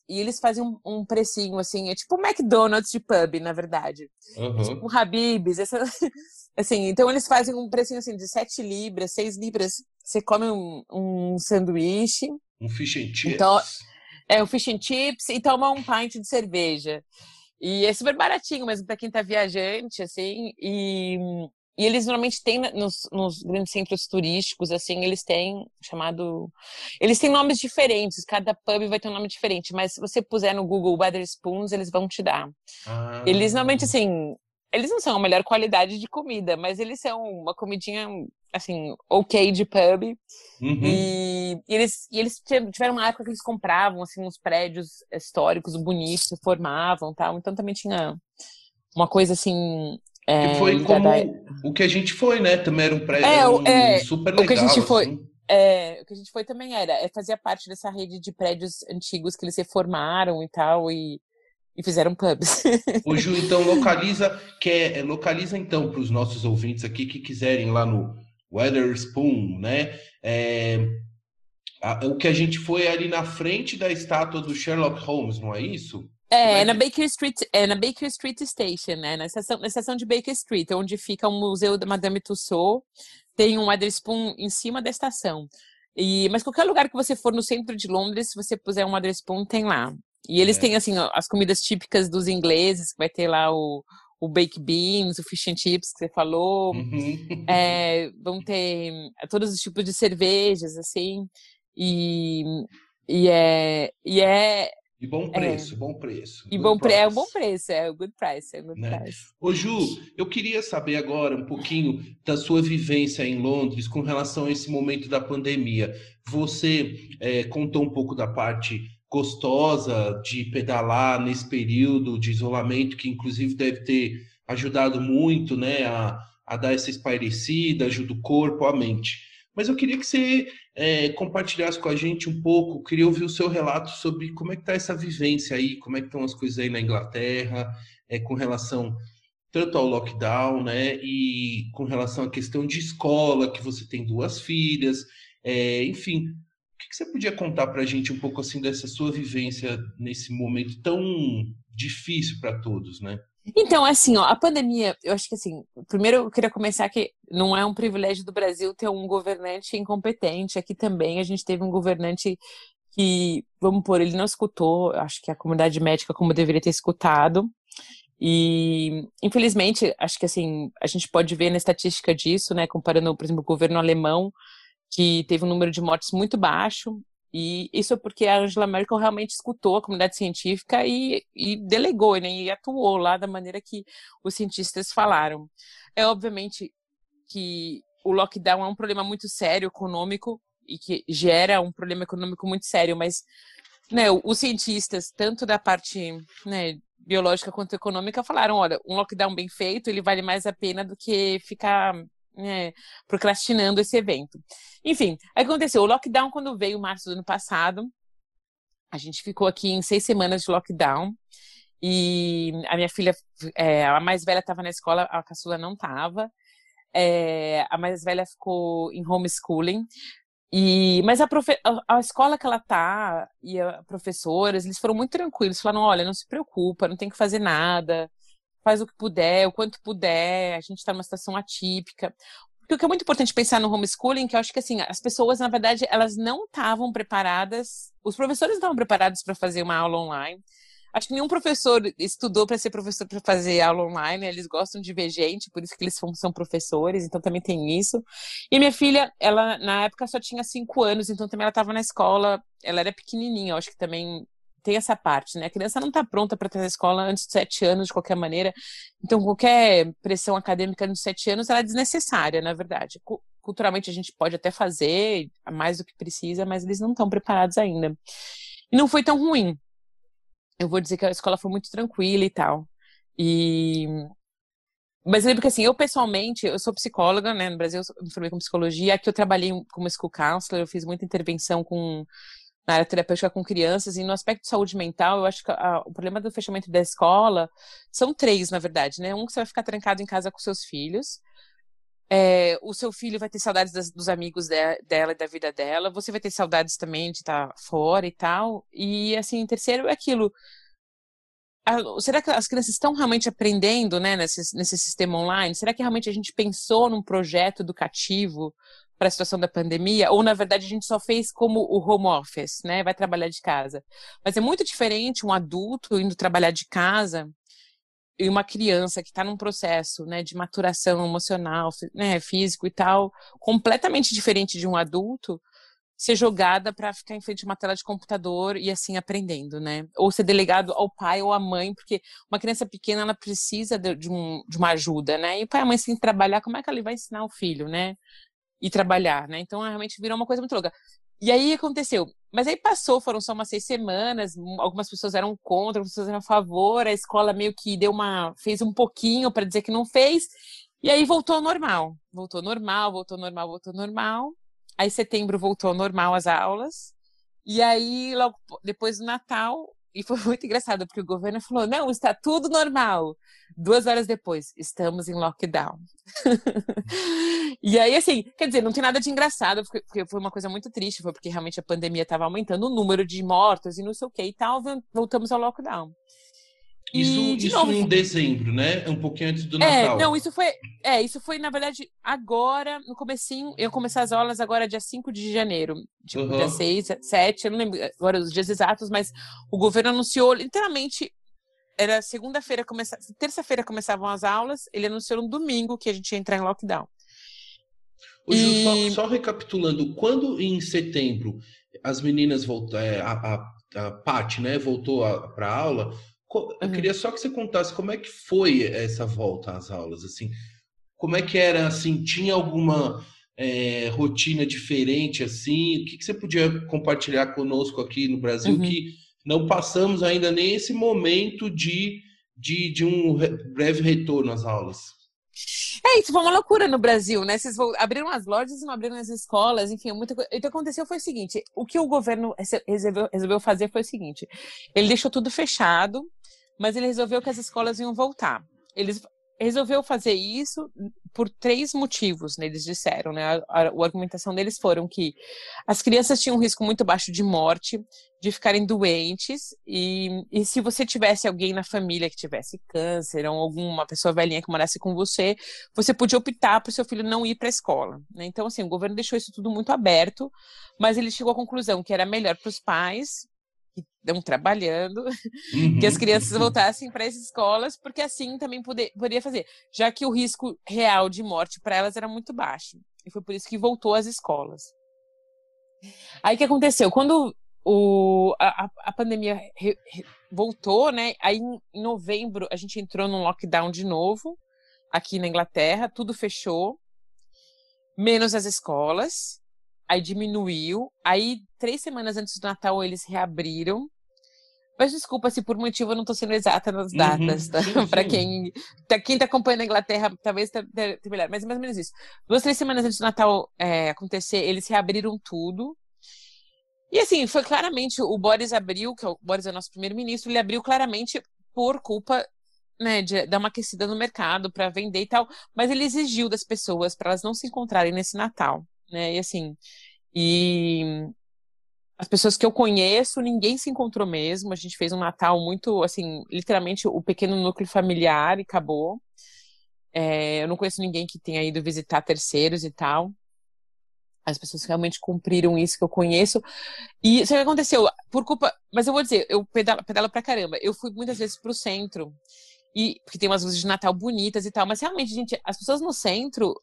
S3: e eles fazem um, um precinho, assim, é tipo um McDonald's de pub, na verdade.
S1: Aham.
S3: Um Habib's, essa... (laughs) assim, então eles fazem um precinho, assim, de 7 libras, 6 libras, você come um, um sanduíche,
S1: Um fish and chips.
S3: Então, é um fish and chips e toma um pint de cerveja. E é super baratinho mesmo para quem tá viajante, assim. E, e eles normalmente têm nos, nos grandes centros turísticos, assim, eles têm chamado. Eles têm nomes diferentes, cada pub vai ter um nome diferente, mas se você puser no Google Weatherspoons, eles vão te dar.
S1: Ah.
S3: Eles normalmente, assim, eles não são a melhor qualidade de comida, mas eles são uma comidinha, assim, ok de pub.
S1: Uhum.
S3: E, e eles, e eles tive- tiveram uma época que eles compravam assim uns prédios históricos bonitos, formavam tal. Então também tinha uma coisa assim. É,
S1: Que foi como o que a gente foi, né? Também era um prédio
S3: É,
S1: um
S3: é,
S1: super
S3: o que
S1: legal.
S3: a gente foi.
S1: assim.
S3: é, o que a gente foi também era, é, fazia parte dessa rede de prédios antigos que eles reformaram e tal, e, e fizeram pubs.
S1: O Ju, (laughs) então, localiza, que é, localiza então para os nossos ouvintes aqui que quiserem lá no Weatherspoon, né? É, a- o que a gente foi ali na frente da estátua do Sherlock Holmes, não é isso?
S3: É,
S1: é
S3: é na Baker Street, é na Baker Street Station, né? Na estação, na estação de Baker Street, onde fica o Museu da Madame Tussauds. Tem um Weatherspoon em cima da estação. E, mas qualquer lugar que você for no centro de Londres, se você puser um Waterspoon, tem lá. E eles
S1: É.
S3: têm, assim, as comidas típicas dos ingleses, que vai ter lá o, o baked beans, o fish and chips que você falou.
S1: Uhum.
S3: É, vão ter eh, todos os tipos de cervejas, assim. E, e, é, e é,
S1: E bom preço, bom preço.
S3: e bom, pre- é um bom preço, é o good price, é o good
S1: Né?
S3: price.
S1: Ô Ju, eu queria saber agora um pouquinho da sua vivência em Londres com relação a esse momento da pandemia. Você eh, contou um pouco da parte gostosa de pedalar nesse período de isolamento, que inclusive deve ter ajudado muito, né, a, a dar essa espairecida, ajuda o corpo, a mente. Mas eu queria que você eh, compartilhasse com a gente um pouco, queria ouvir o seu relato sobre como é que está essa vivência aí, como é que estão as coisas aí na Inglaterra, eh, com relação tanto ao lockdown, né, e com relação à questão de escola, que você tem duas filhas, é, enfim, o que que você podia contar para a gente um pouco assim dessa sua vivência nesse momento tão difícil para todos, né?
S3: Então, assim, ó, a pandemia, eu acho que assim, primeiro eu queria começar que não é um privilégio do Brasil ter um governante incompetente. Aqui também a gente teve um governante que, vamos pôr, ele não escutou, acho que a comunidade médica como deveria ter escutado. E, infelizmente, acho que assim, a gente pode ver na estatística disso, né, comparando, por exemplo, o governo alemão, que teve um número de mortes muito baixo, e isso é porque a Angela Merkel realmente escutou a comunidade científica e, e delegou, né, e atuou lá da maneira que os cientistas falaram. É obviamente que o lockdown é um problema muito sério econômico e que gera um problema econômico muito sério, mas né, os cientistas, tanto da parte né, biológica quanto econômica, falaram, olha, um lockdown bem feito, ele vale mais a pena do que ficar né, procrastinando esse evento. Enfim, aconteceu, o lockdown quando veio março do ano passado, a gente ficou aqui em seis semanas de lockdown, e a minha filha, é, a mais velha estava na escola, a caçula não estava, é, a mais velha ficou em homeschooling, e, mas a, profe, a, a, escola que ela tá e a professores, eles foram muito tranquilos, falaram, olha, não se preocupa, não tem que fazer nada, faz o que puder, o quanto puder, a gente está numa situação atípica. O que é muito importante pensar no homeschooling, que eu acho que assim, as pessoas, na verdade, elas não estavam preparadas, os professores não estavam preparados para fazer uma aula online. Acho que nenhum professor estudou para ser professor para fazer aula online, eles gostam de ver gente, por isso que eles são professores, então também tem isso. E minha filha, ela na época só tinha cinco anos, então também ela estava na escola, ela era pequenininha, eu acho que também tem essa parte, né? A criança não está pronta para estar na escola antes de sete anos, de qualquer maneira. Então, qualquer pressão acadêmica nos sete anos ela é desnecessária, na verdade. Culturalmente, a gente pode até fazer mais do que precisa, mas eles não estão preparados ainda. E não foi tão ruim. Eu vou dizer que a escola foi muito tranquila e tal. E mas eu lembro que assim, eu pessoalmente, eu sou psicóloga, né? No Brasil eu me formei com psicologia, aqui eu trabalhei como school counselor, eu fiz muita intervenção com na área terapêutica com crianças, e no aspecto de saúde mental, eu acho que a, o problema do fechamento da escola são três, na verdade, né? Um que você vai ficar trancado em casa com seus filhos, é, o seu filho vai ter saudades das, dos amigos de, dela e da vida dela, você vai ter saudades também de estar fora e tal, e assim, terceiro é aquilo, a, será que as crianças estão realmente aprendendo, né, nesse, nesse sistema online? Será que realmente a gente pensou num projeto educativo para a situação da pandemia, ou na verdade a gente só fez como o home office, né? Vai trabalhar de casa. Mas é muito diferente um adulto indo trabalhar de casa e uma criança que está num processo né, de maturação emocional, né, físico e tal, completamente diferente de um adulto, ser jogada para ficar em frente a uma tela de computador e assim aprendendo, né? Ou ser delegado ao pai ou à mãe, porque uma criança pequena ela precisa de, um, de uma ajuda, né? E o pai e a mãe sem trabalhar, como é que ele vai ensinar o filho, né? E trabalhar, né? Então realmente virou uma coisa muito louca. E aí aconteceu. Mas aí passou, foram só umas seis semanas, algumas pessoas eram contra, outras pessoas eram a favor, a escola meio que deu uma. fez um pouquinho para dizer que não fez, e aí voltou ao normal. Voltou normal, voltou normal, voltou normal. Aí setembro voltou ao normal as aulas. E aí, logo depois do Natal, e foi muito engraçado, porque o governo falou: não, está tudo normal. Duas horas depois, estamos em lockdown. (laughs) e aí, assim, quer dizer, não tem nada de engraçado, porque foi uma coisa muito triste, foi porque realmente a pandemia estava aumentando o número de mortos e não sei o que e tal, voltamos ao lockdown.
S1: Isso,
S3: E,
S1: isso
S3: novo,
S1: em dezembro, né? Um pouquinho antes do
S3: É,
S1: Natal.
S3: não, isso foi, é, isso foi, na verdade, agora, no comecinho, eu começar as aulas agora dia 5 de janeiro, tipo,
S1: Uhum.
S3: dia 6, 7, eu não lembro agora os dias exatos, mas o governo anunciou, literalmente, era segunda-feira, começa, terça-feira começavam as aulas, ele anunciou no domingo que a gente ia entrar em lockdown.
S1: Ô,
S3: E-
S1: só, só recapitulando, quando em setembro as meninas voltaram, a, a, a Paty, né, voltou para aula, co- eu
S3: Uhum.
S1: queria só que você contasse como é que foi essa volta às aulas, assim, como é que era, assim, tinha alguma é, rotina diferente, assim, o que, que você podia compartilhar conosco aqui no Brasil
S3: Uhum.
S1: que não passamos ainda nem esse momento de, de, de um re- breve retorno às aulas?
S3: É, isso foi uma loucura no Brasil, né? Vocês abriram as lojas e não abriram as escolas, enfim, muita coisa. Então, o que aconteceu foi o seguinte: o que o governo resolveu, resolveu fazer foi o seguinte: ele deixou tudo fechado, mas ele resolveu que as escolas iam voltar. Eles resolveu fazer isso por três motivos, né, eles disseram, né? A, a, a argumentação deles foram que as crianças tinham um risco muito baixo de morte, de ficarem doentes, e, e se você tivesse alguém na família que tivesse câncer, ou alguma pessoa velhinha que morasse com você, você podia optar para o seu filho não ir para a escola. Né? Então, assim, o governo deixou isso tudo muito aberto, mas ele chegou à conclusão que era melhor para os pais que estão trabalhando (laughs) que as
S1: Uhum.
S3: crianças voltassem para as escolas, porque assim também poder, poderia fazer, já que o risco real de morte para elas era muito baixo. E foi por isso que voltou às escolas. Aí o que aconteceu? Quando o, a, a- pandemia re- re- voltou, né? Aí em novembro a gente entrou num lockdown de novo, aqui na Inglaterra, tudo fechou, menos as escolas. Aí diminuiu. Aí, três semanas antes do Natal, eles reabriram. Mas desculpa se por motivo eu não estou sendo exata nas
S1: Uhum,
S3: datas, tá?
S1: sim, (laughs)
S3: Para quem tá, quem tá acompanhando a Inglaterra, talvez tá, tá, tá melhor. Mas é mais ou menos isso. Duas, três semanas antes do Natal é, acontecer, eles reabriram tudo. E assim, foi claramente, o Boris abriu, que é o Boris é o nosso primeiro-ministro, ele abriu claramente por culpa né, de dar uma aquecida no mercado para vender e tal, mas ele exigiu das pessoas para elas não se encontrarem nesse Natal, né? E assim, e as pessoas que eu conheço, ninguém se encontrou mesmo. A gente fez um Natal muito, assim, literalmente o pequeno núcleo familiar e acabou. É, eu não conheço ninguém que tenha ido visitar terceiros e tal. As pessoas realmente cumpriram isso que eu conheço. E isso que aconteceu, por culpa. Mas eu vou dizer, eu pedalo, pedalo pra caramba. Eu fui muitas vezes pro centro. E, porque tem umas luzes de Natal bonitas e tal. Mas realmente, gente, as pessoas no centro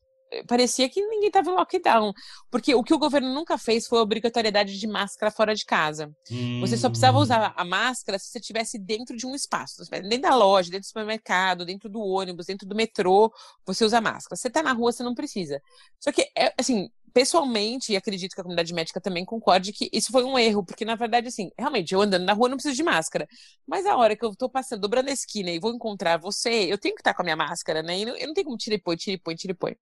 S3: parecia que ninguém estava em lockdown. Porque o que o governo nunca fez foi a obrigatoriedade de máscara fora de casa. Você só precisava
S1: Hum.
S3: usar a máscara se você estivesse dentro de um espaço. Dentro da loja, dentro do supermercado, dentro do ônibus, dentro do metrô, você usa máscara. Você tá na rua, você não precisa. Só que, é, assim, pessoalmente, e acredito que a comunidade médica também concorde que isso foi um erro, porque na verdade, assim, realmente, eu andando na rua não preciso de máscara. Mas a hora que eu tô passando, dobrando a esquina e vou encontrar você, eu tenho que estar com a minha máscara, né? E não- eu não tenho como tira e põe, tira e põe, tira e põe.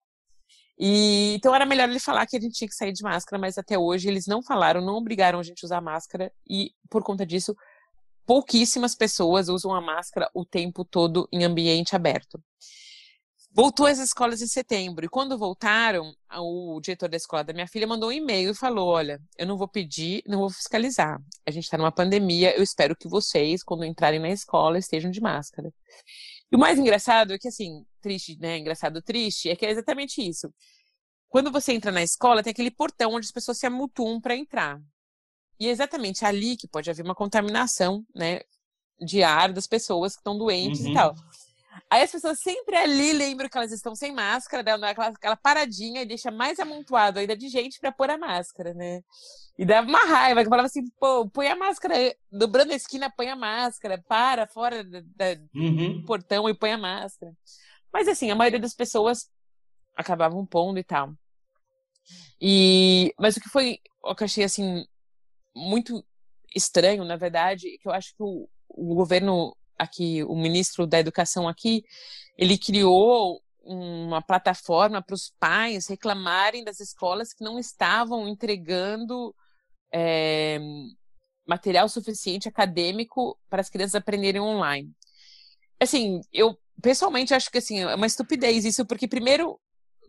S3: E, então era melhor ele falar que a gente tinha que sair de máscara, mas até hoje eles não falaram, não obrigaram a gente a usar máscara e por conta disso pouquíssimas pessoas usam a máscara o tempo todo em ambiente aberto. Voltou às escolas em setembro e quando voltaram, o diretor da escola da minha filha mandou um e-mail e falou: "Olha, eu não vou pedir, não vou fiscalizar. A gente está numa pandemia, eu espero que vocês, quando entrarem na escola, estejam de máscara." E o mais engraçado é que, assim, triste, né? Engraçado, triste, é que é exatamente isso. Quando você entra na escola, tem aquele portão onde as pessoas se amutuam para entrar. E é exatamente ali que pode haver uma contaminação, né? De ar das pessoas que estão doentes
S1: Uhum.
S3: e tal. Aí as pessoas sempre ali lembram que elas estão sem máscara, dão aquela, aquela paradinha e deixa mais amontoado ainda de gente para pôr a máscara, né? E dava uma raiva, que eu falava assim, pô, põe a máscara, dobrando a esquina, põe a máscara, para fora da, da-
S1: Uhum.
S3: do portão e põe a máscara. Mas assim, a maioria das pessoas acabavam pondo e tal. E, mas o que foi, o que eu achei assim, muito estranho, na verdade, que eu acho que o, o governo aqui, o ministro da Educação aqui, ele criou uma plataforma para os pais reclamarem das escolas que não estavam entregando é, material suficiente acadêmico para as crianças aprenderem online. Assim, eu pessoalmente acho que assim, é uma estupidez isso, porque primeiro,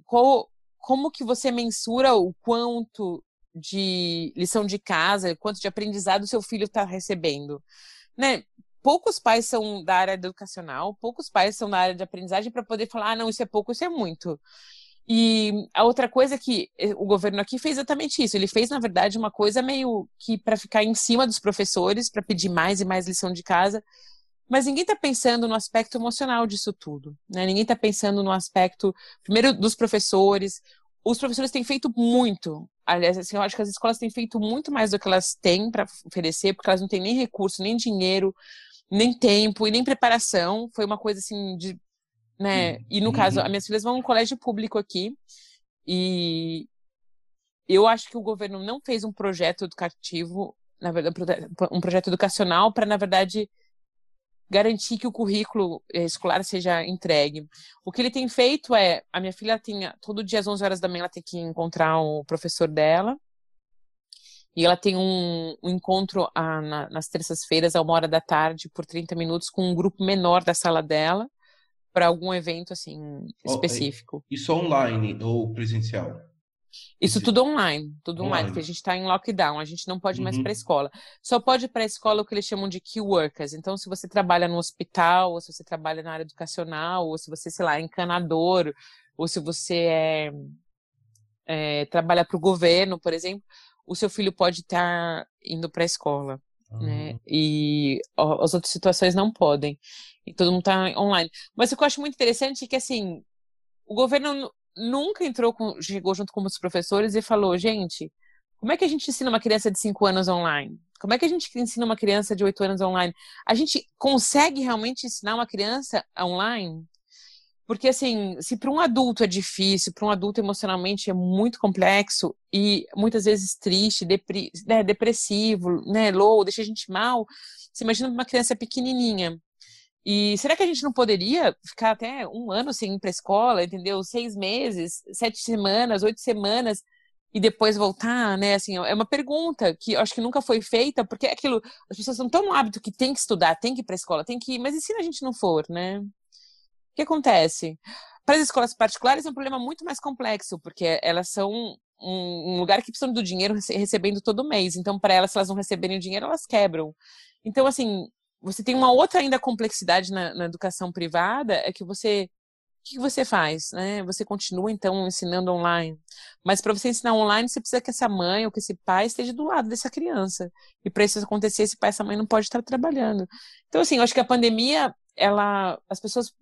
S3: qual, como que você mensura o quanto de lição de casa, quanto de aprendizado seu filho está recebendo? Né? Poucos pais são da área educacional, poucos pais são da área de aprendizagem para poder falar, ah, não, isso é pouco, isso é muito. E a outra coisa que eh, o governo aqui fez exatamente isso. Ele fez, na verdade, uma coisa meio que para ficar em cima dos professores, para pedir mais e mais lição de casa. Mas ninguém está pensando no aspecto emocional disso tudo. Né? Ninguém está pensando no aspecto, primeiro, dos professores. Os professores têm feito muito. Aliás, assim, eu acho que as escolas têm feito muito mais do que elas têm para oferecer, porque elas não têm nem recurso, nem dinheiro, nem tempo e nem preparação. Foi uma coisa assim de né? E no caso,
S1: Uhum.
S3: as minhas filhas vão a um colégio público aqui e eu acho que o governo não fez um projeto educativo, na verdade, um projeto educacional para, na verdade, garantir que o currículo eh, escolar seja entregue. O que ele tem feito é, a minha filha tem, todo dia às 11 horas da manhã, ela tem que encontrar o professor dela, e ela tem um, um encontro ah, na- nas terças-feiras, a uma hora da tarde, por 30 minutos, com um grupo menor da sala dela, para algum evento, assim,
S1: Ó,
S3: específico.
S1: Isso online ou presencial?
S3: Isso tudo online, tudo online,
S1: Online.
S3: porque a gente está em lockdown, a gente não pode mais
S1: Uhum.
S3: para a escola. Só pode ir para a escola o que eles chamam de key workers. Então, se você trabalha no hospital, ou se você trabalha na área educacional, ou se você, sei lá, é encanador, ou se você é, é, trabalha para o governo, por exemplo, o seu filho pode estar indo para a escola né?
S1: Uhum.
S3: E ó, as outras situações não podem. E todo mundo tá online. Mas o que eu acho muito interessante é que, assim, o governo nu- nunca entrou com, chegou junto com os professores e falou, gente, como é que a gente ensina uma criança de 5 anos online? Como é que a gente ensina uma criança de 8 anos online? A gente consegue realmente ensinar uma criança online? Porque, assim, se para um adulto é difícil, para um adulto emocionalmente é muito complexo e muitas vezes triste, depri, né, depressivo, né, low, deixa a gente mal, você imagina uma criança pequenininha. E será que a gente não poderia ficar até um ano sem ir para a escola, entendeu? Seis meses, sete semanas, oito semanas e depois voltar, né? Assim, é uma pergunta que eu acho que nunca foi feita, porque é aquilo, as pessoas são tão no hábito que tem que estudar, tem que ir para a escola, tem que ir, mas e se a gente não for, né? O que acontece? Para as escolas particulares é um problema muito mais complexo, porque elas são um, um lugar que precisam do dinheiro rece- recebendo todo mês. Então, para elas, se elas não receberem o dinheiro, elas quebram. Então, assim, você tem uma outra ainda complexidade na, na educação privada, é que você. O que que você faz? Né? Você continua, então, ensinando online. Mas para você ensinar online, você precisa que essa mãe ou que esse pai esteja do lado dessa criança. E para isso acontecer, esse pai e essa mãe não pode estar trabalhando. Então, assim, eu acho que a pandemia, ela, as pessoas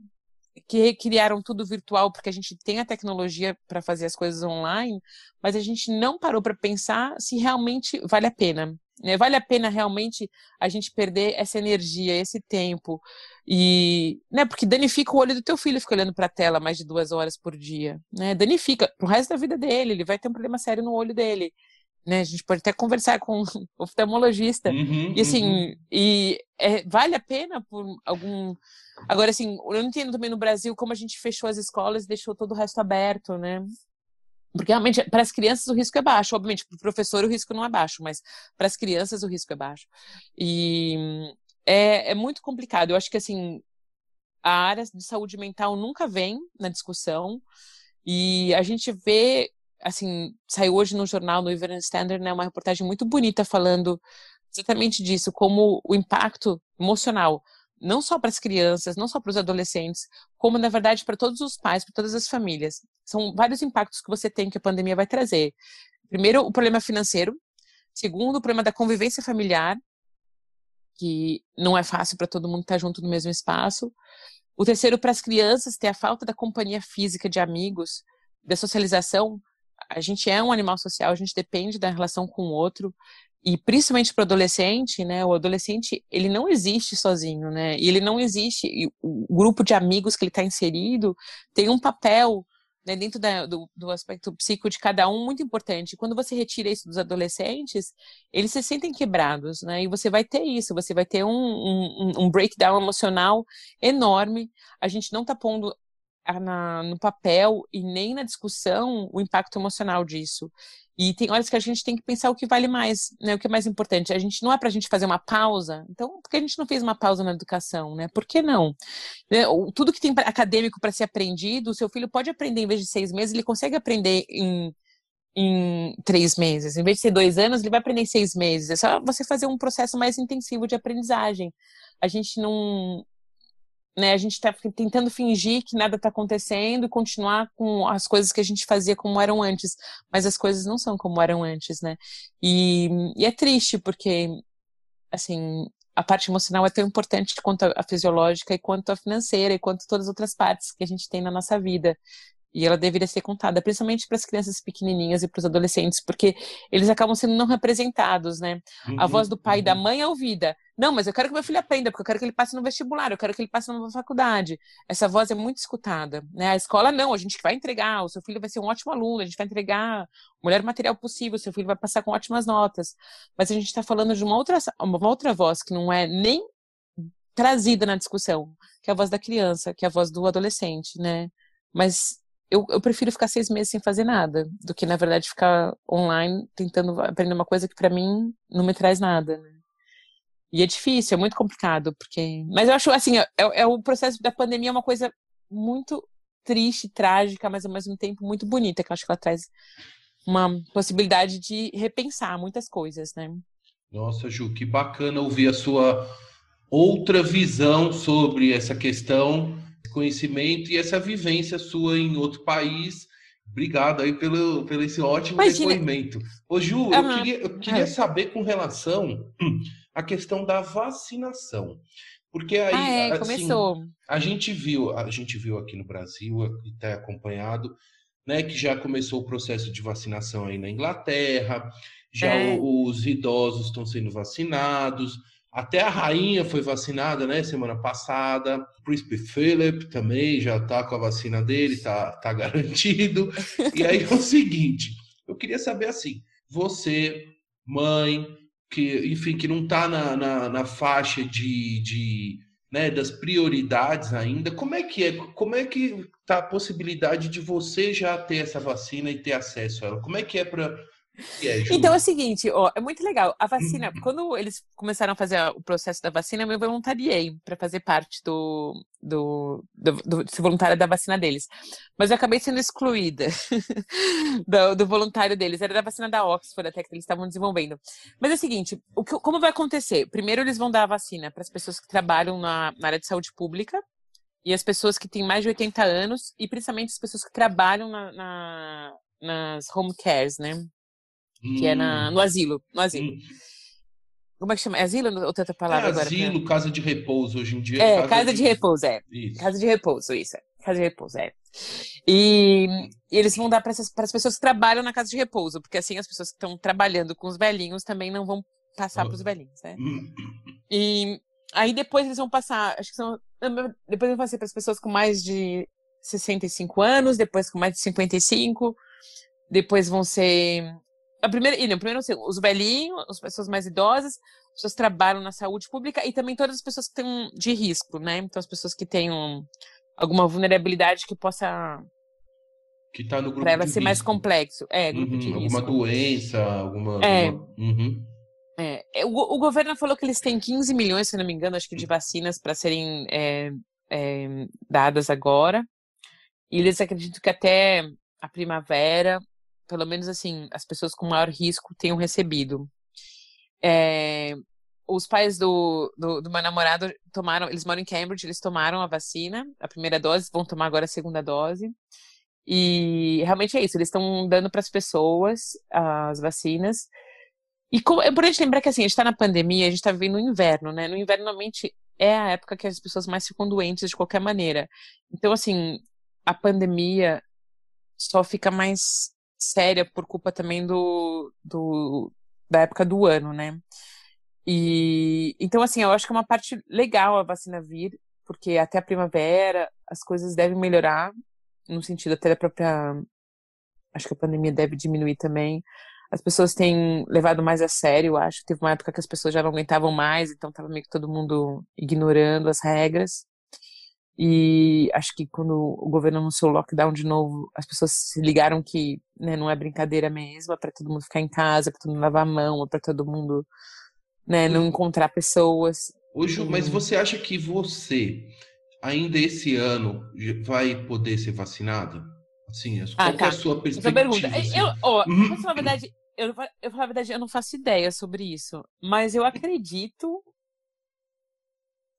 S3: que criaram tudo virtual porque a gente tem a tecnologia para fazer as coisas online, mas a gente não parou para pensar se realmente vale a pena. Né? Vale a pena realmente a gente perder essa energia, esse tempo e, né? Porque danifica o olho do teu filho ficar olhando para a tela mais de duas horas por dia, né? Danifica pro resto da vida dele, ele vai ter um problema sério no olho dele, né? A gente pode até conversar com o (laughs) oftalmologista
S1: Uhum,
S3: e assim,
S1: uhum.
S3: e é, vale a pena por algum. Agora, assim, eu não entendo também no Brasil como a gente fechou as escolas e deixou todo o resto aberto, né? Porque realmente, para as crianças o risco é baixo. Obviamente, para o professor o risco não é baixo, mas para as crianças o risco é baixo. E é, é muito complicado. Eu acho que, assim, a área de saúde mental nunca vem na discussão. E a gente vê, assim, saiu hoje no jornal, no Evening Standard, né, uma reportagem muito bonita falando exatamente disso, como o impacto emocional, não só para as crianças, não só para os adolescentes, como, na verdade, para todos os pais, para todas as famílias. São vários impactos que você tem que a pandemia vai trazer. Primeiro, o problema financeiro. Segundo, o problema da convivência familiar, que não é fácil para todo mundo estar junto no mesmo espaço. O terceiro, para as crianças, ter a falta da companhia física de amigos, da socialização. A gente é um animal social, a gente depende da relação com o outro. E principalmente para o adolescente, né? O adolescente, ele não existe sozinho, né? E ele não existe. O grupo de amigos que ele está inserido tem um papel né, dentro da, do, do aspecto psíquico de cada um muito importante. Quando você retira isso dos adolescentes, eles se sentem quebrados, né? E você vai ter isso, você vai ter um, um, um breakdown emocional enorme. A gente não está pondo na, no papel e nem na discussão o impacto emocional disso. E tem horas que a gente tem que pensar o que vale mais, né? O que é mais importante. A gente não é para a gente fazer uma pausa. Então, por que a gente não fez uma pausa na educação, né? Por que não? Né, Tudo que tem acadêmico para ser aprendido, o seu filho pode aprender em vez de seis meses, ele consegue aprender em, em três meses. Em vez de ser dois anos, ele vai aprender em seis meses. É só você fazer um processo mais intensivo de aprendizagem. a gente não. Né, a gente está tentando fingir que nada está acontecendo e continuar com as coisas que a gente fazia como eram antes, mas as coisas não são como eram antes, né? E, e é triste porque, assim, a parte emocional é tão importante quanto a fisiológica e quanto a financeira e quanto todas as outras partes que a gente tem na nossa vida. E ela deveria ser contada, principalmente para as crianças pequenininhas e para os adolescentes, porque eles acabam sendo não representados, né? A
S1: Uhum,
S3: voz do pai e da
S1: uhum.
S3: mãe é ouvida. Não, mas eu quero que meu filho aprenda, porque eu quero que ele passe no vestibular, eu quero que ele passe numa faculdade. Essa voz é muito escutada, né? A escola não, a gente vai entregar, o seu filho vai ser um ótimo aluno, a gente vai entregar o melhor material possível, o seu filho vai passar com ótimas notas. Mas a gente está falando de uma outra, uma outra voz que não é nem trazida na discussão, que é a voz da criança, que é a voz do adolescente, né? Mas eu, eu prefiro ficar seis meses sem fazer nada, do que, na verdade, ficar online tentando aprender uma coisa que para mim não me traz nada, né? E é difícil, é muito complicado, porque. Mas eu acho, assim, é, é o processo da pandemia é uma coisa muito triste, trágica, mas ao mesmo tempo muito bonita, que eu acho que ela traz uma possibilidade de repensar muitas coisas, né?
S1: Nossa, Ju, que bacana ouvir a sua outra visão sobre essa questão, conhecimento e essa vivência sua em outro país. Obrigado aí pelo, pelo esse ótimo
S3: Imagina.
S1: depoimento. Ô, Ju, eu
S3: Aham.
S1: queria, eu queria
S3: É.
S1: saber com relação (clears throat) à questão da vacinação. Porque aí,
S3: ah, é,
S1: assim,
S3: começou.
S1: a gente viu, a gente viu aqui no Brasil, e está acompanhado, né, que já começou o processo de vacinação aí na Inglaterra, já
S3: É.
S1: os idosos estão sendo vacinados, até a rainha foi vacinada, né, semana passada, o príncipe Philip também já tá com a vacina dele, tá, tá (laughs) garantido. E aí é o seguinte, eu queria saber assim, você, mãe, que, enfim, que não está na, na, na faixa de, de né, das prioridades ainda, como é que é? Como é que tá a possibilidade de você já ter essa vacina e ter acesso a ela? Como é que é para é?
S3: Então é o seguinte, ó, é muito legal. A vacina, quando eles começaram a fazer o processo da vacina, eu me voluntariei para fazer parte do, do, do, do ser voluntária da vacina deles. Mas eu acabei sendo excluída (laughs) do, do voluntário deles. Era da vacina da Oxford até que eles estavam desenvolvendo. Mas é o seguinte, o que, como vai acontecer? Primeiro eles vão dar a vacina para as pessoas que trabalham na, na área de saúde pública e as pessoas que têm mais de 80 anos e principalmente as pessoas que trabalham na, na- nas home cares, né? Que é na, no asilo, no asilo.
S1: Hum.
S3: Como é que chama? É asilo ou outra
S1: É
S3: palavra agora?
S1: asilo, casa de repouso hoje em dia.
S3: É, casa de repouso, é.
S1: Isso.
S3: Casa de repouso, isso. é. Casa de repouso, é. E, e eles vão dar para as pessoas que trabalham na casa de repouso, porque assim as pessoas que estão trabalhando com os velhinhos também não vão passar para os velhinhos, né?
S1: Hum,
S3: E aí depois eles vão passar, acho que são. Depois vão passar para as pessoas com mais de 65 anos, depois com mais de 55, depois vão ser. A primeira, e não, primeiro ser os velhinhos, as pessoas mais idosas, as pessoas que trabalham na saúde pública e também todas as pessoas que têm um de risco, né? Então as pessoas que têm um, alguma vulnerabilidade que possa
S1: que tá no grupo
S3: para ela ser mais
S1: risco.
S3: complexo. É, grupo
S1: Uhum,
S3: de risco.
S1: alguma doença, alguma.
S3: É.
S1: alguma- Uhum.
S3: É, é, o, o governo falou que eles têm 15 milhões, se não me engano, acho que de vacinas para serem é, é, dadas agora. E eles acreditam que até a primavera, pelo menos assim, as pessoas com maior risco tenham recebido. É, os pais do, do, do meu namorado tomaram, eles moram em Cambridge, eles tomaram a vacina, a primeira dose, vão tomar agora a segunda dose. E realmente é isso, eles estão dando para as pessoas as vacinas. E como, é importante lembrar que assim, a gente está na pandemia, a gente está vivendo no inverno, né? No inverno, normalmente, é a época que as pessoas mais ficam doentes de qualquer maneira. Então, assim, a pandemia só fica mais séria por culpa também do, do da época do ano, né? E então, assim, eu acho que é uma parte legal a vacina vir, porque até a primavera as coisas devem melhorar, no sentido até da própria. Acho que a pandemia deve diminuir também as pessoas têm levado mais a sério, eu acho. Teve uma época que as pessoas já não aguentavam mais, então tava meio que todo mundo ignorando as regras. E acho que quando o governo anunciou o lockdown de novo, as pessoas se ligaram que né, não é brincadeira mesmo, é para todo mundo ficar em casa, para todo mundo lavar a mão, é para todo mundo né, não encontrar pessoas.
S1: Ô, Ju, mas você acha que você, ainda esse ano, vai poder ser vacinado? Assim, qual
S3: Ah,
S1: que é
S3: tá.
S1: a sua
S3: Essa
S1: perspectiva?
S3: pergunta.
S1: assim?
S3: Eu, ó,
S1: Uhum.
S3: pra falar a verdade, eu, eu falar a verdade, eu não faço ideia sobre isso, mas eu acredito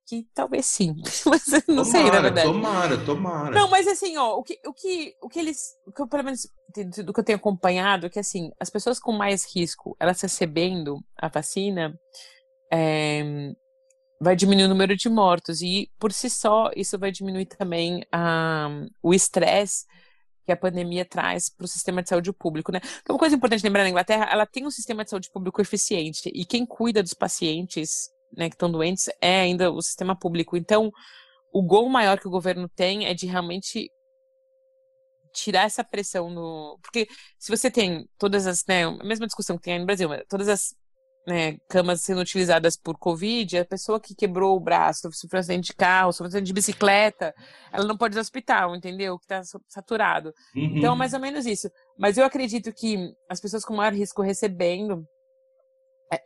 S3: que talvez sim. (laughs) Mas não sei, na
S1: Tomara,
S3: verdade.
S1: tomara, tomara.
S3: Não, mas assim, ó, o que, o que, o que eles, o que eu, pelo menos do que eu tenho acompanhado, é que assim, as pessoas com mais risco, elas recebendo a vacina, é, vai diminuir o número de mortos e por si só isso vai diminuir também a, o estresse que a pandemia traz para o sistema de saúde público, né? Porque uma coisa importante lembrar na Inglaterra, ela tem um sistema de saúde público eficiente e quem cuida dos pacientes, né, que estão doentes é ainda o sistema público. Então, o gol maior que o governo tem é de realmente tirar essa pressão no. Porque se você tem todas as. Né, a mesma discussão que tem aí no Brasil, todas as né, camas sendo utilizadas por Covid, a pessoa que quebrou o braço, sofreu acidente de carro, sofreu acidente de bicicleta, ela não pode ir ao hospital, entendeu? Que está saturado.
S1: Uhum.
S3: Então, é mais ou menos isso. Mas eu acredito que as pessoas com maior risco recebendo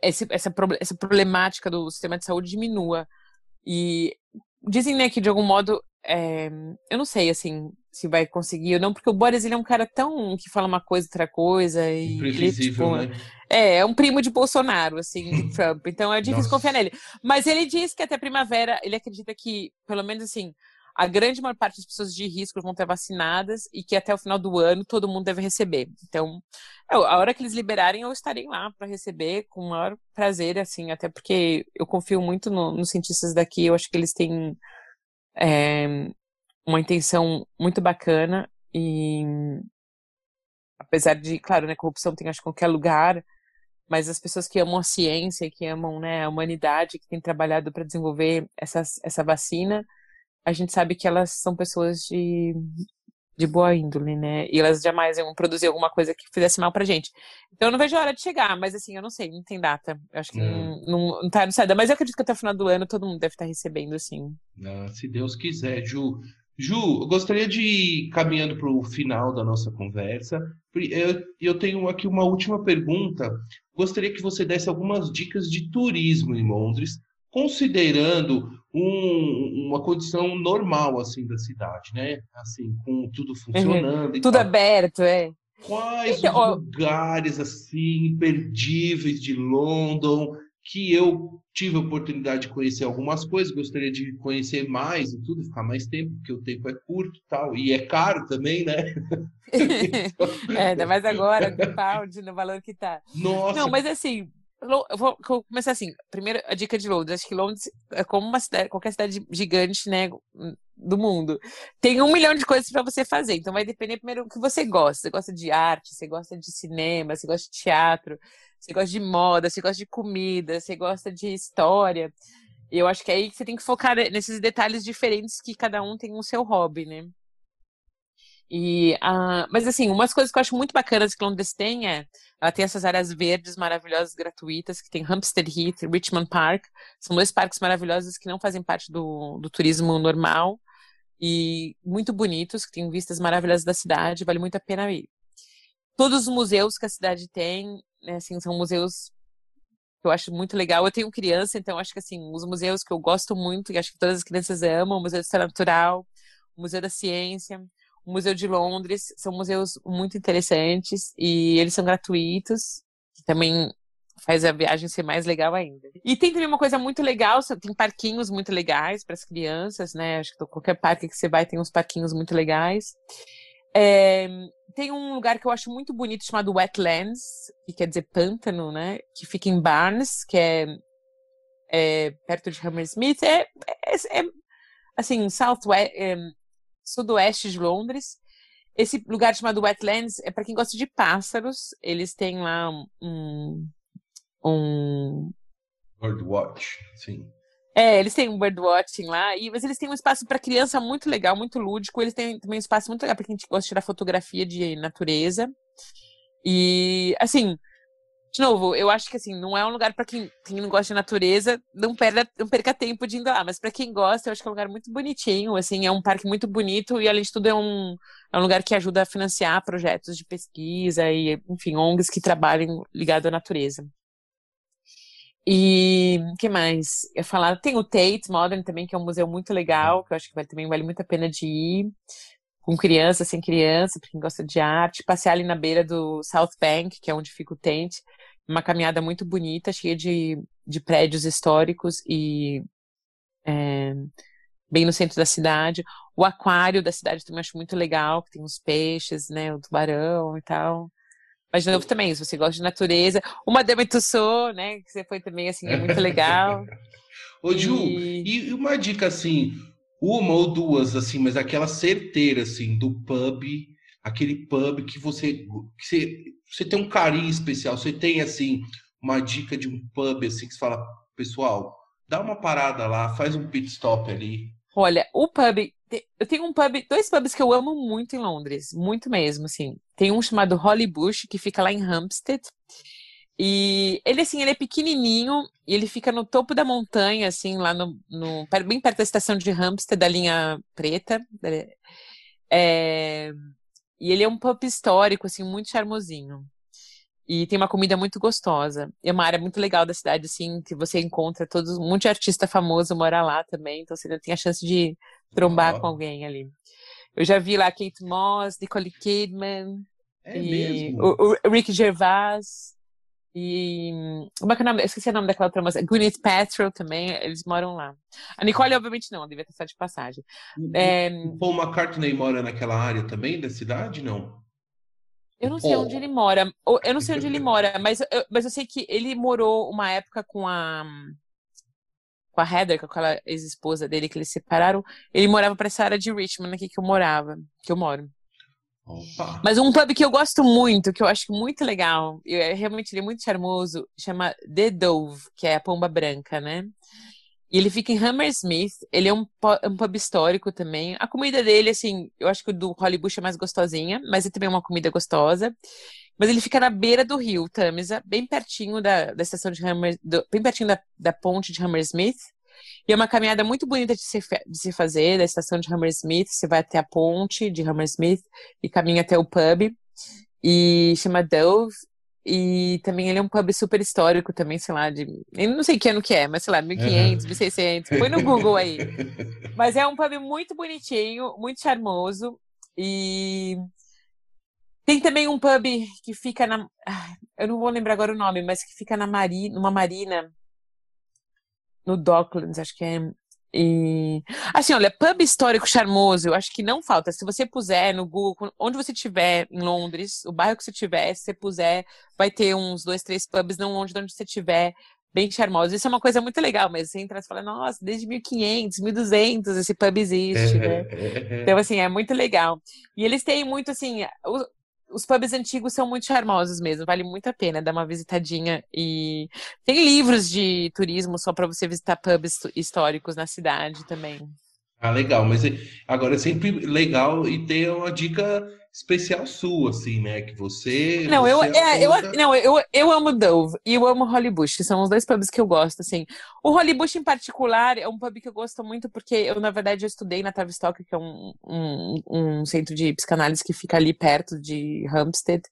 S3: esse- essa, essa problemática do sistema de saúde diminua. E dizem, né, que de algum modo, é, eu não sei, assim, se vai conseguir ou não, porque o Boris, ele é um cara tão que fala uma coisa, outra coisa, e ele, tipo,
S1: né?
S3: é, é um primo de Bolsonaro, assim, de Trump. Então é difícil
S1: Nossa.
S3: confiar nele. Mas ele diz que até primavera, ele acredita que, pelo menos assim, a grande maior parte das pessoas de risco vão estar vacinadas e que até o final do ano todo mundo deve receber. Então, a hora que eles liberarem, eu estarei lá para receber com o maior prazer, assim, até porque eu confio muito no- nos cientistas daqui, eu acho que eles têm é, uma intenção muito bacana e apesar de, claro, né, corrupção tem acho que qualquer lugar, mas as pessoas que amam a ciência, que amam, né, a humanidade, que têm trabalhado para desenvolver essas, essa vacina, a gente sabe que elas são pessoas de, de boa índole, né? E elas jamais iam produzir alguma coisa que fizesse mal pra gente. Então eu não vejo a hora de chegar, mas assim, eu não sei, não tem data. Eu acho que
S1: É.
S3: não, não, não tá anunciada. Mas eu acredito que até o final do ano todo mundo deve estar recebendo, assim.
S1: Ah, se Deus quiser, Ju. Ju, eu gostaria de ir caminhando para o final da nossa conversa. Eu, eu tenho aqui uma última pergunta. Gostaria que você desse algumas dicas de turismo em Londres, considerando um- uma condição normal assim da cidade, né? Assim, com tudo funcionando e
S3: Tudo
S1: tal.
S3: aberto, é.
S1: Quais
S3: Então, ó-
S1: lugares assim imperdíveis de London que eu tive a oportunidade de conhecer algumas coisas, gostaria de conhecer mais e tudo, ficar mais tempo, porque o tempo é curto e tal, e é caro também, né? (laughs)
S3: é, ainda mais agora, com o pound no valor que tá.
S1: Nossa,
S3: Não, mas assim, eu vou, começar assim. Primeiro, a dica de Londres. Acho que Londres é como uma cidade, qualquer cidade gigante, né, do mundo. Tem um milhão de coisas para você fazer. Então vai depender primeiro do que você gosta. Você gosta de arte, você gosta de cinema, você gosta de teatro, você gosta de moda, você gosta de comida, você gosta de história. Eu acho que é aí que você tem que focar nesses detalhes diferentes que cada um tem o seu hobby, né? E, ah, mas assim, umas coisas que eu acho muito bacanas que Londres tem é, ela tem essas áreas verdes maravilhosas, gratuitas, que tem Hampstead Heath e Richmond Park. São dois parques maravilhosos que não fazem parte do, do turismo normal e muito bonitos, que têm vistas maravilhosas da cidade, vale muito a pena ir. Todos os museus que a cidade tem, né, assim, são museus que eu acho muito legal. Eu tenho criança, então acho que assim, os museus que eu gosto muito e acho que todas as crianças amam, o Museu de História Natural, o Museu da Ciência, o Museu de Londres, são museus muito interessantes e eles são gratuitos, que também faz a viagem ser mais legal ainda. E tem também uma coisa muito legal, tem parquinhos muito legais para as crianças, né? Acho que qualquer parque que você vai tem uns parquinhos muito legais. É, tem um lugar que eu acho muito bonito chamado Wetlands, que quer dizer pântano, né? Que fica em Barnes, que é, é perto de Hammersmith. É, é, é assim, southwest, é, sudoeste de Londres. Esse lugar chamado Wetlands é para quem gosta de pássaros. Eles têm lá um. um
S1: Birdwatch, sim.
S3: é, eles têm um birdwatching lá, e, mas eles têm um espaço para criança muito legal, muito lúdico. Eles têm também um espaço muito legal para quem gosta de tirar fotografia de natureza. E, assim, de novo, eu acho que assim, não é um lugar para quem, quem não gosta de natureza, não perca, não perca tempo de ir lá. Mas para quem gosta, eu acho que é um lugar muito bonitinho, assim, é um parque muito bonito e, além de tudo, é um, é um lugar que ajuda a financiar projetos de pesquisa e, enfim, ONGs que trabalham ligado à natureza. E que mais? Eu falar, tem o Tate Modern também, que é um museu muito legal, que eu acho que vale, também vale muito a pena de ir, com criança, sem criança, para quem gosta de arte, passear ali na beira do South Bank, que é onde fica o Tate, uma caminhada muito bonita, cheia de, de prédios históricos e é, bem no centro da cidade. O aquário da cidade também acho muito legal, que tem os peixes, né? O tubarão e tal. Mas, de novo, também, se você gosta de natureza. O Madame Tussauds, né? Que você foi também, assim, é muito legal. (laughs)
S1: Ô, Ju,
S3: E-
S1: e... e uma dica assim, uma ou duas, assim, mas aquela certeira, assim, do pub, aquele pub que você, que você, você tem um carinho especial, você tem, assim, uma dica de um pub, assim, que você fala, pessoal, dá uma parada lá, faz um pit stop ali.
S3: Olha, o pub. Eu tenho um pub, dois pubs que eu amo muito em Londres, muito mesmo, assim. Tem um chamado Holly Bush, que fica lá em Hampstead. E ele, assim, ele é pequenininho e ele fica no topo da montanha, assim, lá no, no- bem perto da estação de Hampstead, da linha preta. É, e ele é um pub histórico, assim, muito charmosinho. E tem uma comida muito gostosa. É uma área muito legal da cidade, assim, que você encontra todos, um monte de artista famoso mora lá também, então você ainda tem a chance de trombar
S1: Ó.
S3: com alguém ali. Eu já vi lá Kate Moss, Nicole Kidman,
S1: É
S3: e o, o Rick Gervais, e como é que é o nome? Eu esqueci o nome daquela outra moça. Gwyneth Paltrow também, eles moram lá. A Nicole, obviamente, não, devia estar só de passagem. É,
S1: O Paul McCartney mora naquela área também da cidade, não?
S3: Eu não sei
S1: Oh.
S3: onde ele mora. Eu não sei onde ele mora, mas eu, mas eu sei que ele morou uma época com a com a Heather, com aquela ex-esposa dele que eles separaram. Ele morava para essa área de Richmond, aqui que eu morava, que eu moro.
S1: Opa.
S3: Mas um pub que eu gosto muito, que eu acho muito legal, e é, realmente ele é muito charmoso, chama The Dove, que é a pomba branca, né? E ele fica em Hammersmith, ele é um, pu- um pub histórico também. A comida dele, assim, eu acho que o do Hollybush é mais gostosinha, mas ele também é uma comida gostosa. Mas ele fica na beira do rio Tamisa, bem pertinho da, da estação de Hammer, do- bem pertinho da, da ponte de Hammersmith. E é uma caminhada muito bonita de se, de se fazer, da estação de Hammersmith, você vai até a ponte de Hammersmith e caminha até o pub. E chama Dove. E também ele é um pub super histórico também, sei lá, de. Eu não sei que ano que é, mas sei lá, 1500, 1600. Põe no Google aí. (laughs) Mas é um pub muito bonitinho, muito charmoso. E tem também um pub que fica na. Eu não vou lembrar agora o nome, mas que fica na mari... numa marina. No Docklands, acho que é. E assim, olha, pub histórico charmoso, eu acho que não falta. Se você puser no Google, onde você estiver em Londres, o bairro que você tiver, se você puser, vai ter uns dois, três pubs não longe de onde você estiver, bem charmosos. Isso é uma coisa muito legal, mas você entra e fala, nossa, desde 1500, 1200 esse pub existe, né? Então, assim, é muito legal. E eles têm muito, assim, os, pubs antigos são muito charmosos mesmo, vale muito a pena dar uma visitadinha. E tem livros de turismo só para você visitar pubs históricos na cidade também.
S1: Ah, legal, mas é- agora é sempre legal e ter uma dica especial sua, assim, né? Que você.
S3: Não, eu,
S1: você
S3: é, eu, não eu, eu amo Dove e eu amo Hollybush, que são os dois pubs que eu gosto, assim. O Hollybush, em particular, é um pub que eu gosto muito porque eu, na verdade, eu estudei na Tavistock, que é um, um, um centro de psicanálise que fica ali perto de Hampstead.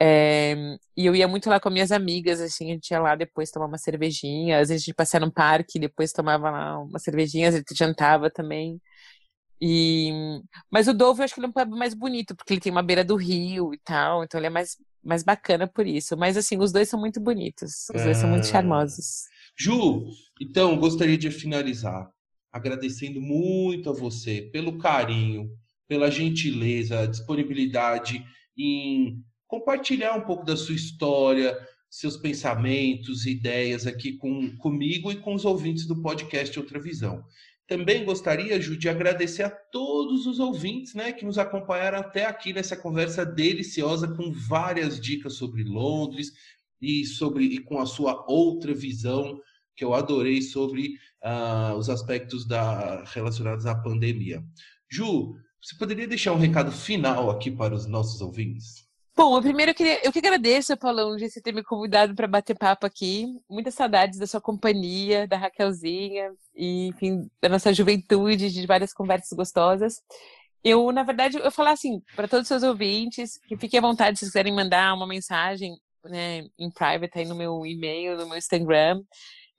S3: É, e eu ia muito lá com minhas amigas, assim, a gente ia lá depois tomar uma cervejinha, às vezes a gente passeia no parque, depois tomava lá uma cervejinha, às vezes jantava também. E, mas o Dove eu acho que ele é um pub mais bonito, porque ele tem uma beira do rio e tal, então ele é mais, mais bacana por isso. Mas assim, os dois são muito bonitos, os dois são muito
S1: Ah.
S3: charmosos.
S1: Ju, então gostaria de finalizar agradecendo muito a você pelo carinho, pela gentileza, disponibilidade em compartilhar um pouco da sua história, seus pensamentos, ideias aqui com, comigo e com os ouvintes do podcast Outra Visão. Também gostaria, Ju, de agradecer a todos os ouvintes né, que nos acompanharam até aqui nessa conversa deliciosa com várias dicas sobre Londres e sobre e com a sua outra visão que eu adorei sobre ah, os aspectos da, relacionados à pandemia. Ju, você poderia deixar um recado final aqui para os nossos ouvintes?
S3: Bom, eu primeiro eu queria, eu que agradeço, Paulão, de você ter me convidado para bater papo aqui. Muitas saudades da sua companhia, da Raquelzinha, e, enfim, da nossa juventude, de várias conversas gostosas. Eu, na verdade, eu falar assim, para todos os seus ouvintes, que fiquem à vontade se vocês quiserem mandar uma mensagem, né, em private aí no meu e-mail, no meu Instagram.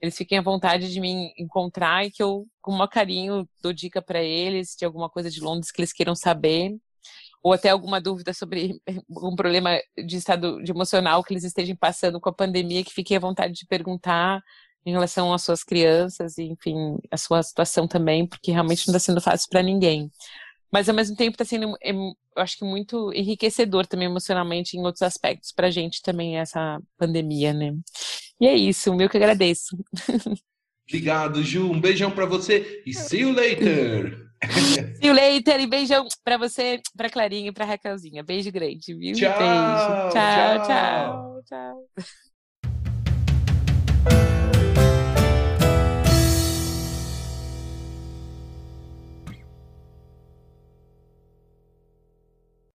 S3: Eles fiquem à vontade de me encontrar e que eu, com o maior carinho, dou dica para eles de alguma coisa de Londres que eles queiram saber ou até alguma dúvida sobre algum (laughs) problema de estado de emocional que eles estejam passando com a pandemia, que fiquem à vontade de perguntar, em relação às suas crianças e, enfim, a sua situação também, porque realmente não está sendo fácil para ninguém. Mas ao mesmo tempo está sendo, em- eu acho que muito enriquecedor também emocionalmente em outros aspectos para a gente também essa pandemia, né? E é isso, eu que agradeço. (laughs)
S1: Obrigado, Ju. Um beijão pra você e see you later.
S3: See you later e beijão para você, para Clarinha e para Raquelzinha. Beijo grande, viu?
S1: Tchau,
S3: Beijo.
S1: tchau.
S3: tchau, tchau. tchau.